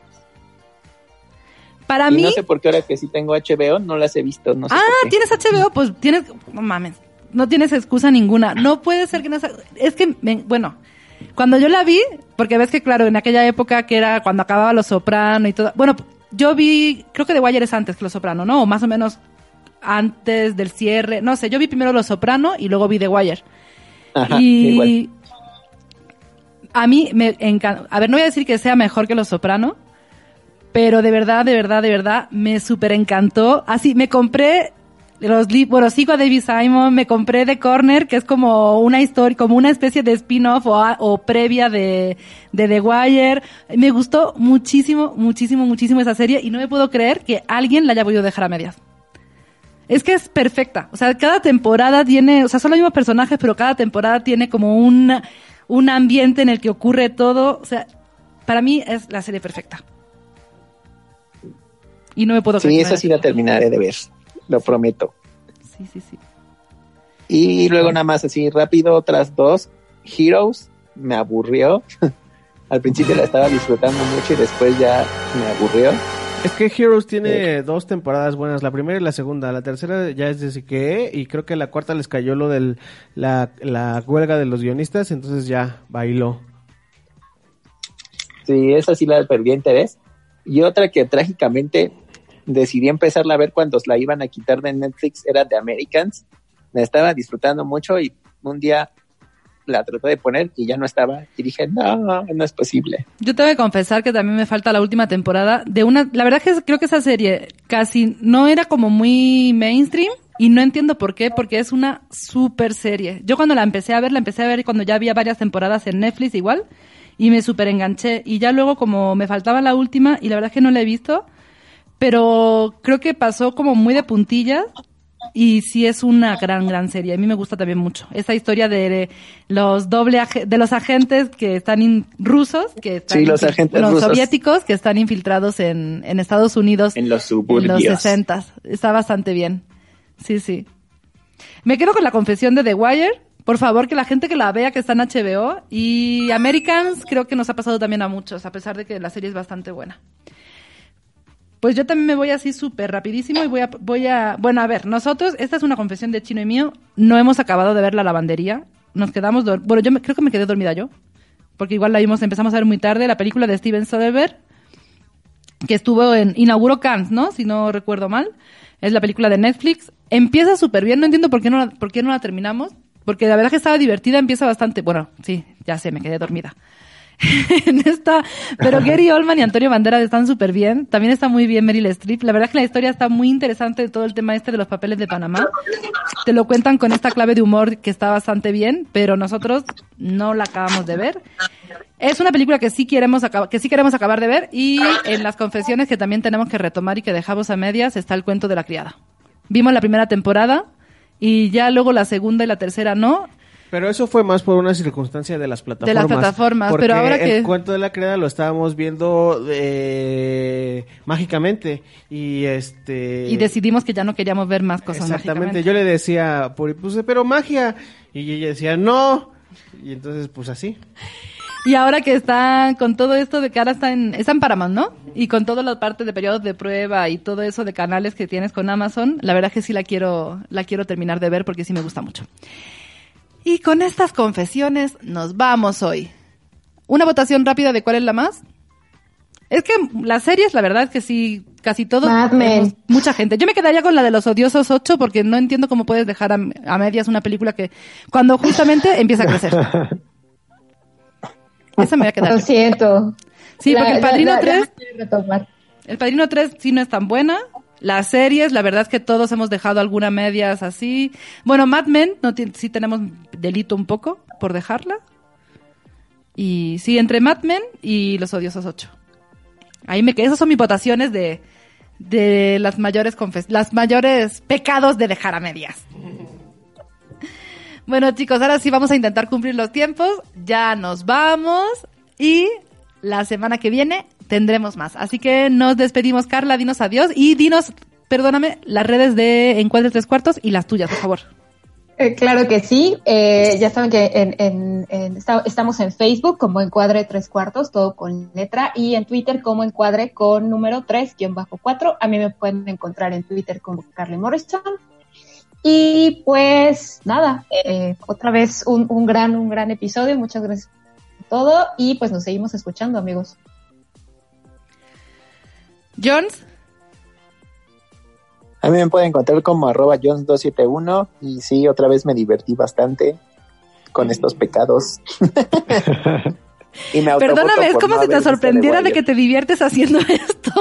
Para y mí, no sé por qué ahora que sí tengo HBO no las he visto, no sé ah, por qué. tienes HBO, pues tienes, no mames, no tienes excusa ninguna. No puede ser que no, es que, bueno, cuando yo la vi, porque ves que claro, en aquella época que era cuando acababa Los Soprano y todo, bueno, yo vi, creo que The Wire es antes que Los Soprano, ¿no? O más o menos antes del cierre, no sé, yo vi primero Los Soprano y luego vi The Wire. Ajá, y igual. a mí me encanta. A ver, no voy a decir que sea mejor que Los Soprano, pero de verdad, de verdad, de verdad, me súper encantó. Así, me compré los libros, bueno, sigo a David Simon, me compré The Corner, que es como una historia, como una especie de spin-off o, previa de, de The Wire. Me gustó muchísimo, muchísimo, muchísimo esa serie y no me puedo creer que alguien la haya podido dejar a medias. Es que es perfecta. O sea, cada temporada tiene, o sea, son los mismos personajes, pero cada temporada tiene como un, un ambiente en el que ocurre todo. O sea, para mí es la serie perfecta. Y no me puedo Sí, creer. que esa sí la terminaré de ver, lo prometo. Sí, sí, sí. Y luego nada más así rápido, otras dos. Heroes, me aburrió. (laughs) Al principio la estaba disfrutando mucho y después ya me aburrió. Es que Heroes tiene dos temporadas buenas, la primera y la segunda. La tercera ya es de que y creo que la cuarta les cayó lo del la, la huelga de los guionistas, entonces ya bailó. Sí, esa sí la perdí interés. Y otra que trágicamente decidí empezarla a ver cuando la iban a quitar de Netflix era The Americans. Me estaba disfrutando mucho y un día la traté de poner y ya no estaba. Y dije, no, no es posible. Yo tengo que confesar que también me falta la última temporada de una, la verdad que creo que esa serie casi no era como muy mainstream y no entiendo por qué, porque es una super serie. Yo cuando la empecé a ver, la empecé a ver cuando ya había varias temporadas en Netflix igual y me super enganché y ya luego como me faltaba la última y la verdad es que no la he visto, pero creo que pasó como muy de puntillas y sí es una gran, gran serie. A mí me gusta también mucho. Esta historia de los doble de los agentes que están in- rusos, que están Sí, los agentes los rusos. soviéticos que están infiltrados en, en Estados Unidos En los en los suburbios. 60. Está bastante bien. Sí, sí. Me quedo con la confesión de The Wire. Por favor, que la gente que la vea, que está en HBO. Y Americans, creo que nos ha pasado también a muchos, a pesar de que la serie es bastante buena. Pues yo también me voy así súper rapidísimo y voy a, voy a, bueno, a ver, nosotros, esta es una confesión de Chino y mío, no hemos acabado de ver la lavandería, nos quedamos, bueno, yo me- creo que me quedé dormida yo, porque igual la vimos, empezamos a ver muy tarde, la película de Steven Soderbergh, que estuvo en, inauguró Cannes, ¿no? Si no recuerdo mal, es la película de Netflix, empieza súper bien, no entiendo por qué no, la- por qué no la terminamos, porque la verdad que estaba divertida, empieza bastante, bueno, sí, ya sé, me quedé dormida. (laughs) en esta, pero Gary Oldman y Antonio Banderas están súper bien. También está muy bien Meryl Streep. La verdad es que la historia está muy interesante de todo el tema este de los papeles de Panamá. Te lo cuentan con esta clave de humor que está bastante bien, pero nosotros no la acabamos de ver. Es una película que sí queremos acabar, que sí queremos acabar de ver y en las confesiones que también tenemos que retomar y que dejamos a medias está el cuento de la criada. Vimos la primera temporada y ya luego la segunda y la tercera no. Pero eso fue más por una circunstancia de las plataformas. De las plataformas, porque pero ahora el que- cuento de la criada lo estábamos viendo eh, mágicamente y este Y decidimos que ya no queríamos ver más cosas exactamente. mágicamente. Yo le decía pues, pero magia y ella decía no y entonces pues así. Y ahora que está con todo esto de que ahora está en, está en Paramount, ¿no? Y con toda la parte de periodos de prueba y todo eso de canales que tienes con Amazon, la verdad que sí la quiero, la quiero terminar de ver porque sí me gusta mucho. Y con estas confesiones nos vamos hoy. Una votación rápida de cuál es la más. Es que las series, la verdad es que sí, casi Men. tenemos mucha gente. Yo me quedaría con la de los odiosos 8 porque no entiendo cómo puedes dejar a, a medias una película que cuando justamente (laughs) empieza a crecer. Esa me voy a quedar. Lo siento. Sí, porque La- el Padrino la- la- 3, la quiero retomar. el Padrino 3 sí no es tan buena. Las series, la verdad es que todos hemos dejado alguna medias así. Bueno, Mad Men, no sí tenemos delito un poco por dejarla. Y sí, entre Mad Men y Los Odiosos 8. Ahí me quedé. Esas son mis votaciones de, de las mayores las mayores pecados de dejar a medias. (laughs) Bueno, chicos, ahora sí vamos a intentar cumplir los tiempos. Ya nos vamos y la semana que viene tendremos más. Así que nos despedimos, Carla, dinos adiós y dinos perdóname, las redes de Encuadre Tres Cuartos y las tuyas, por favor. Eh, claro que sí. Eh, ya saben que estamos en Facebook como Encuadre Tres Cuartos, todo con letra, y en Twitter como Encuadre con número 3-4. A mí me pueden encontrar en Twitter como Carly Morrison. Y pues nada, eh, otra vez un, un gran, un gran episodio. Muchas gracias por todo y pues nos seguimos escuchando, amigos. Jones, A mí me pueden encontrar como arroba Jones271 y sí, otra vez me divertí bastante con estos pecados. (laughs) y me autofoto perdóname, es como no si te sorprendiera The de que te diviertes haciendo (laughs) esto.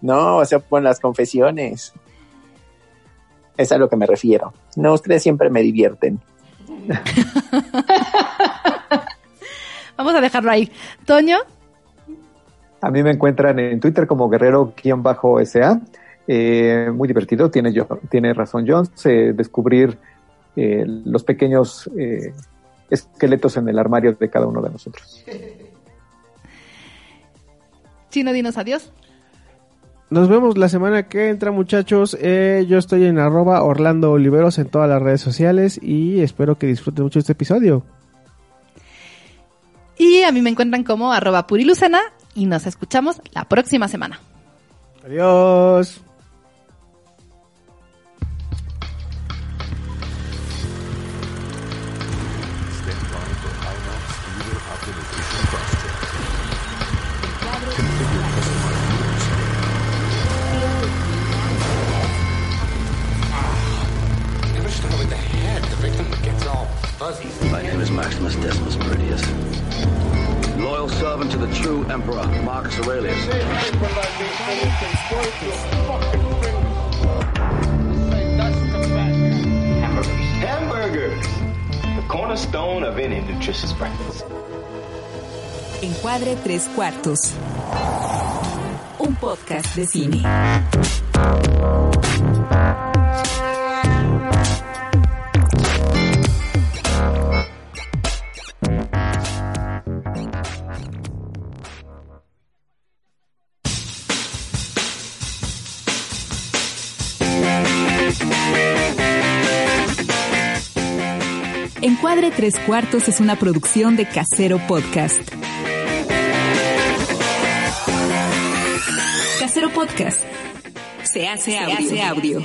No, o sea, con las confesiones. Es a lo que me refiero. No, ustedes siempre me divierten. (laughs) Vamos a dejarlo ahí. Toño, A mí me encuentran en Twitter como guerrero-sa. Eh, muy divertido, tiene, yo, tiene razón Jones, eh, descubrir eh, los pequeños eh, esqueletos en el armario de cada uno de nosotros. (laughs) Chino, dinos adiós. Nos vemos la semana que entra, muchachos. Eh, yo estoy en arroba Orlando Oliveros en todas las redes sociales y espero que disfruten mucho este episodio. Y a mí me encuentran como arroba purilucena y nos escuchamos la próxima semana. Adiós. My name is Maximus Decimus servant to the true Emperor, Marcus Aurelius. Hamburgers. Hamburgers. The cornerstone of any nutritious breakfast. Encuadre Tres Cuartos. Un podcast de cine. Encuadre Tres Cuartos es una producción de Casero Podcast. Casero Podcast. Se hace audio. Se hace audio.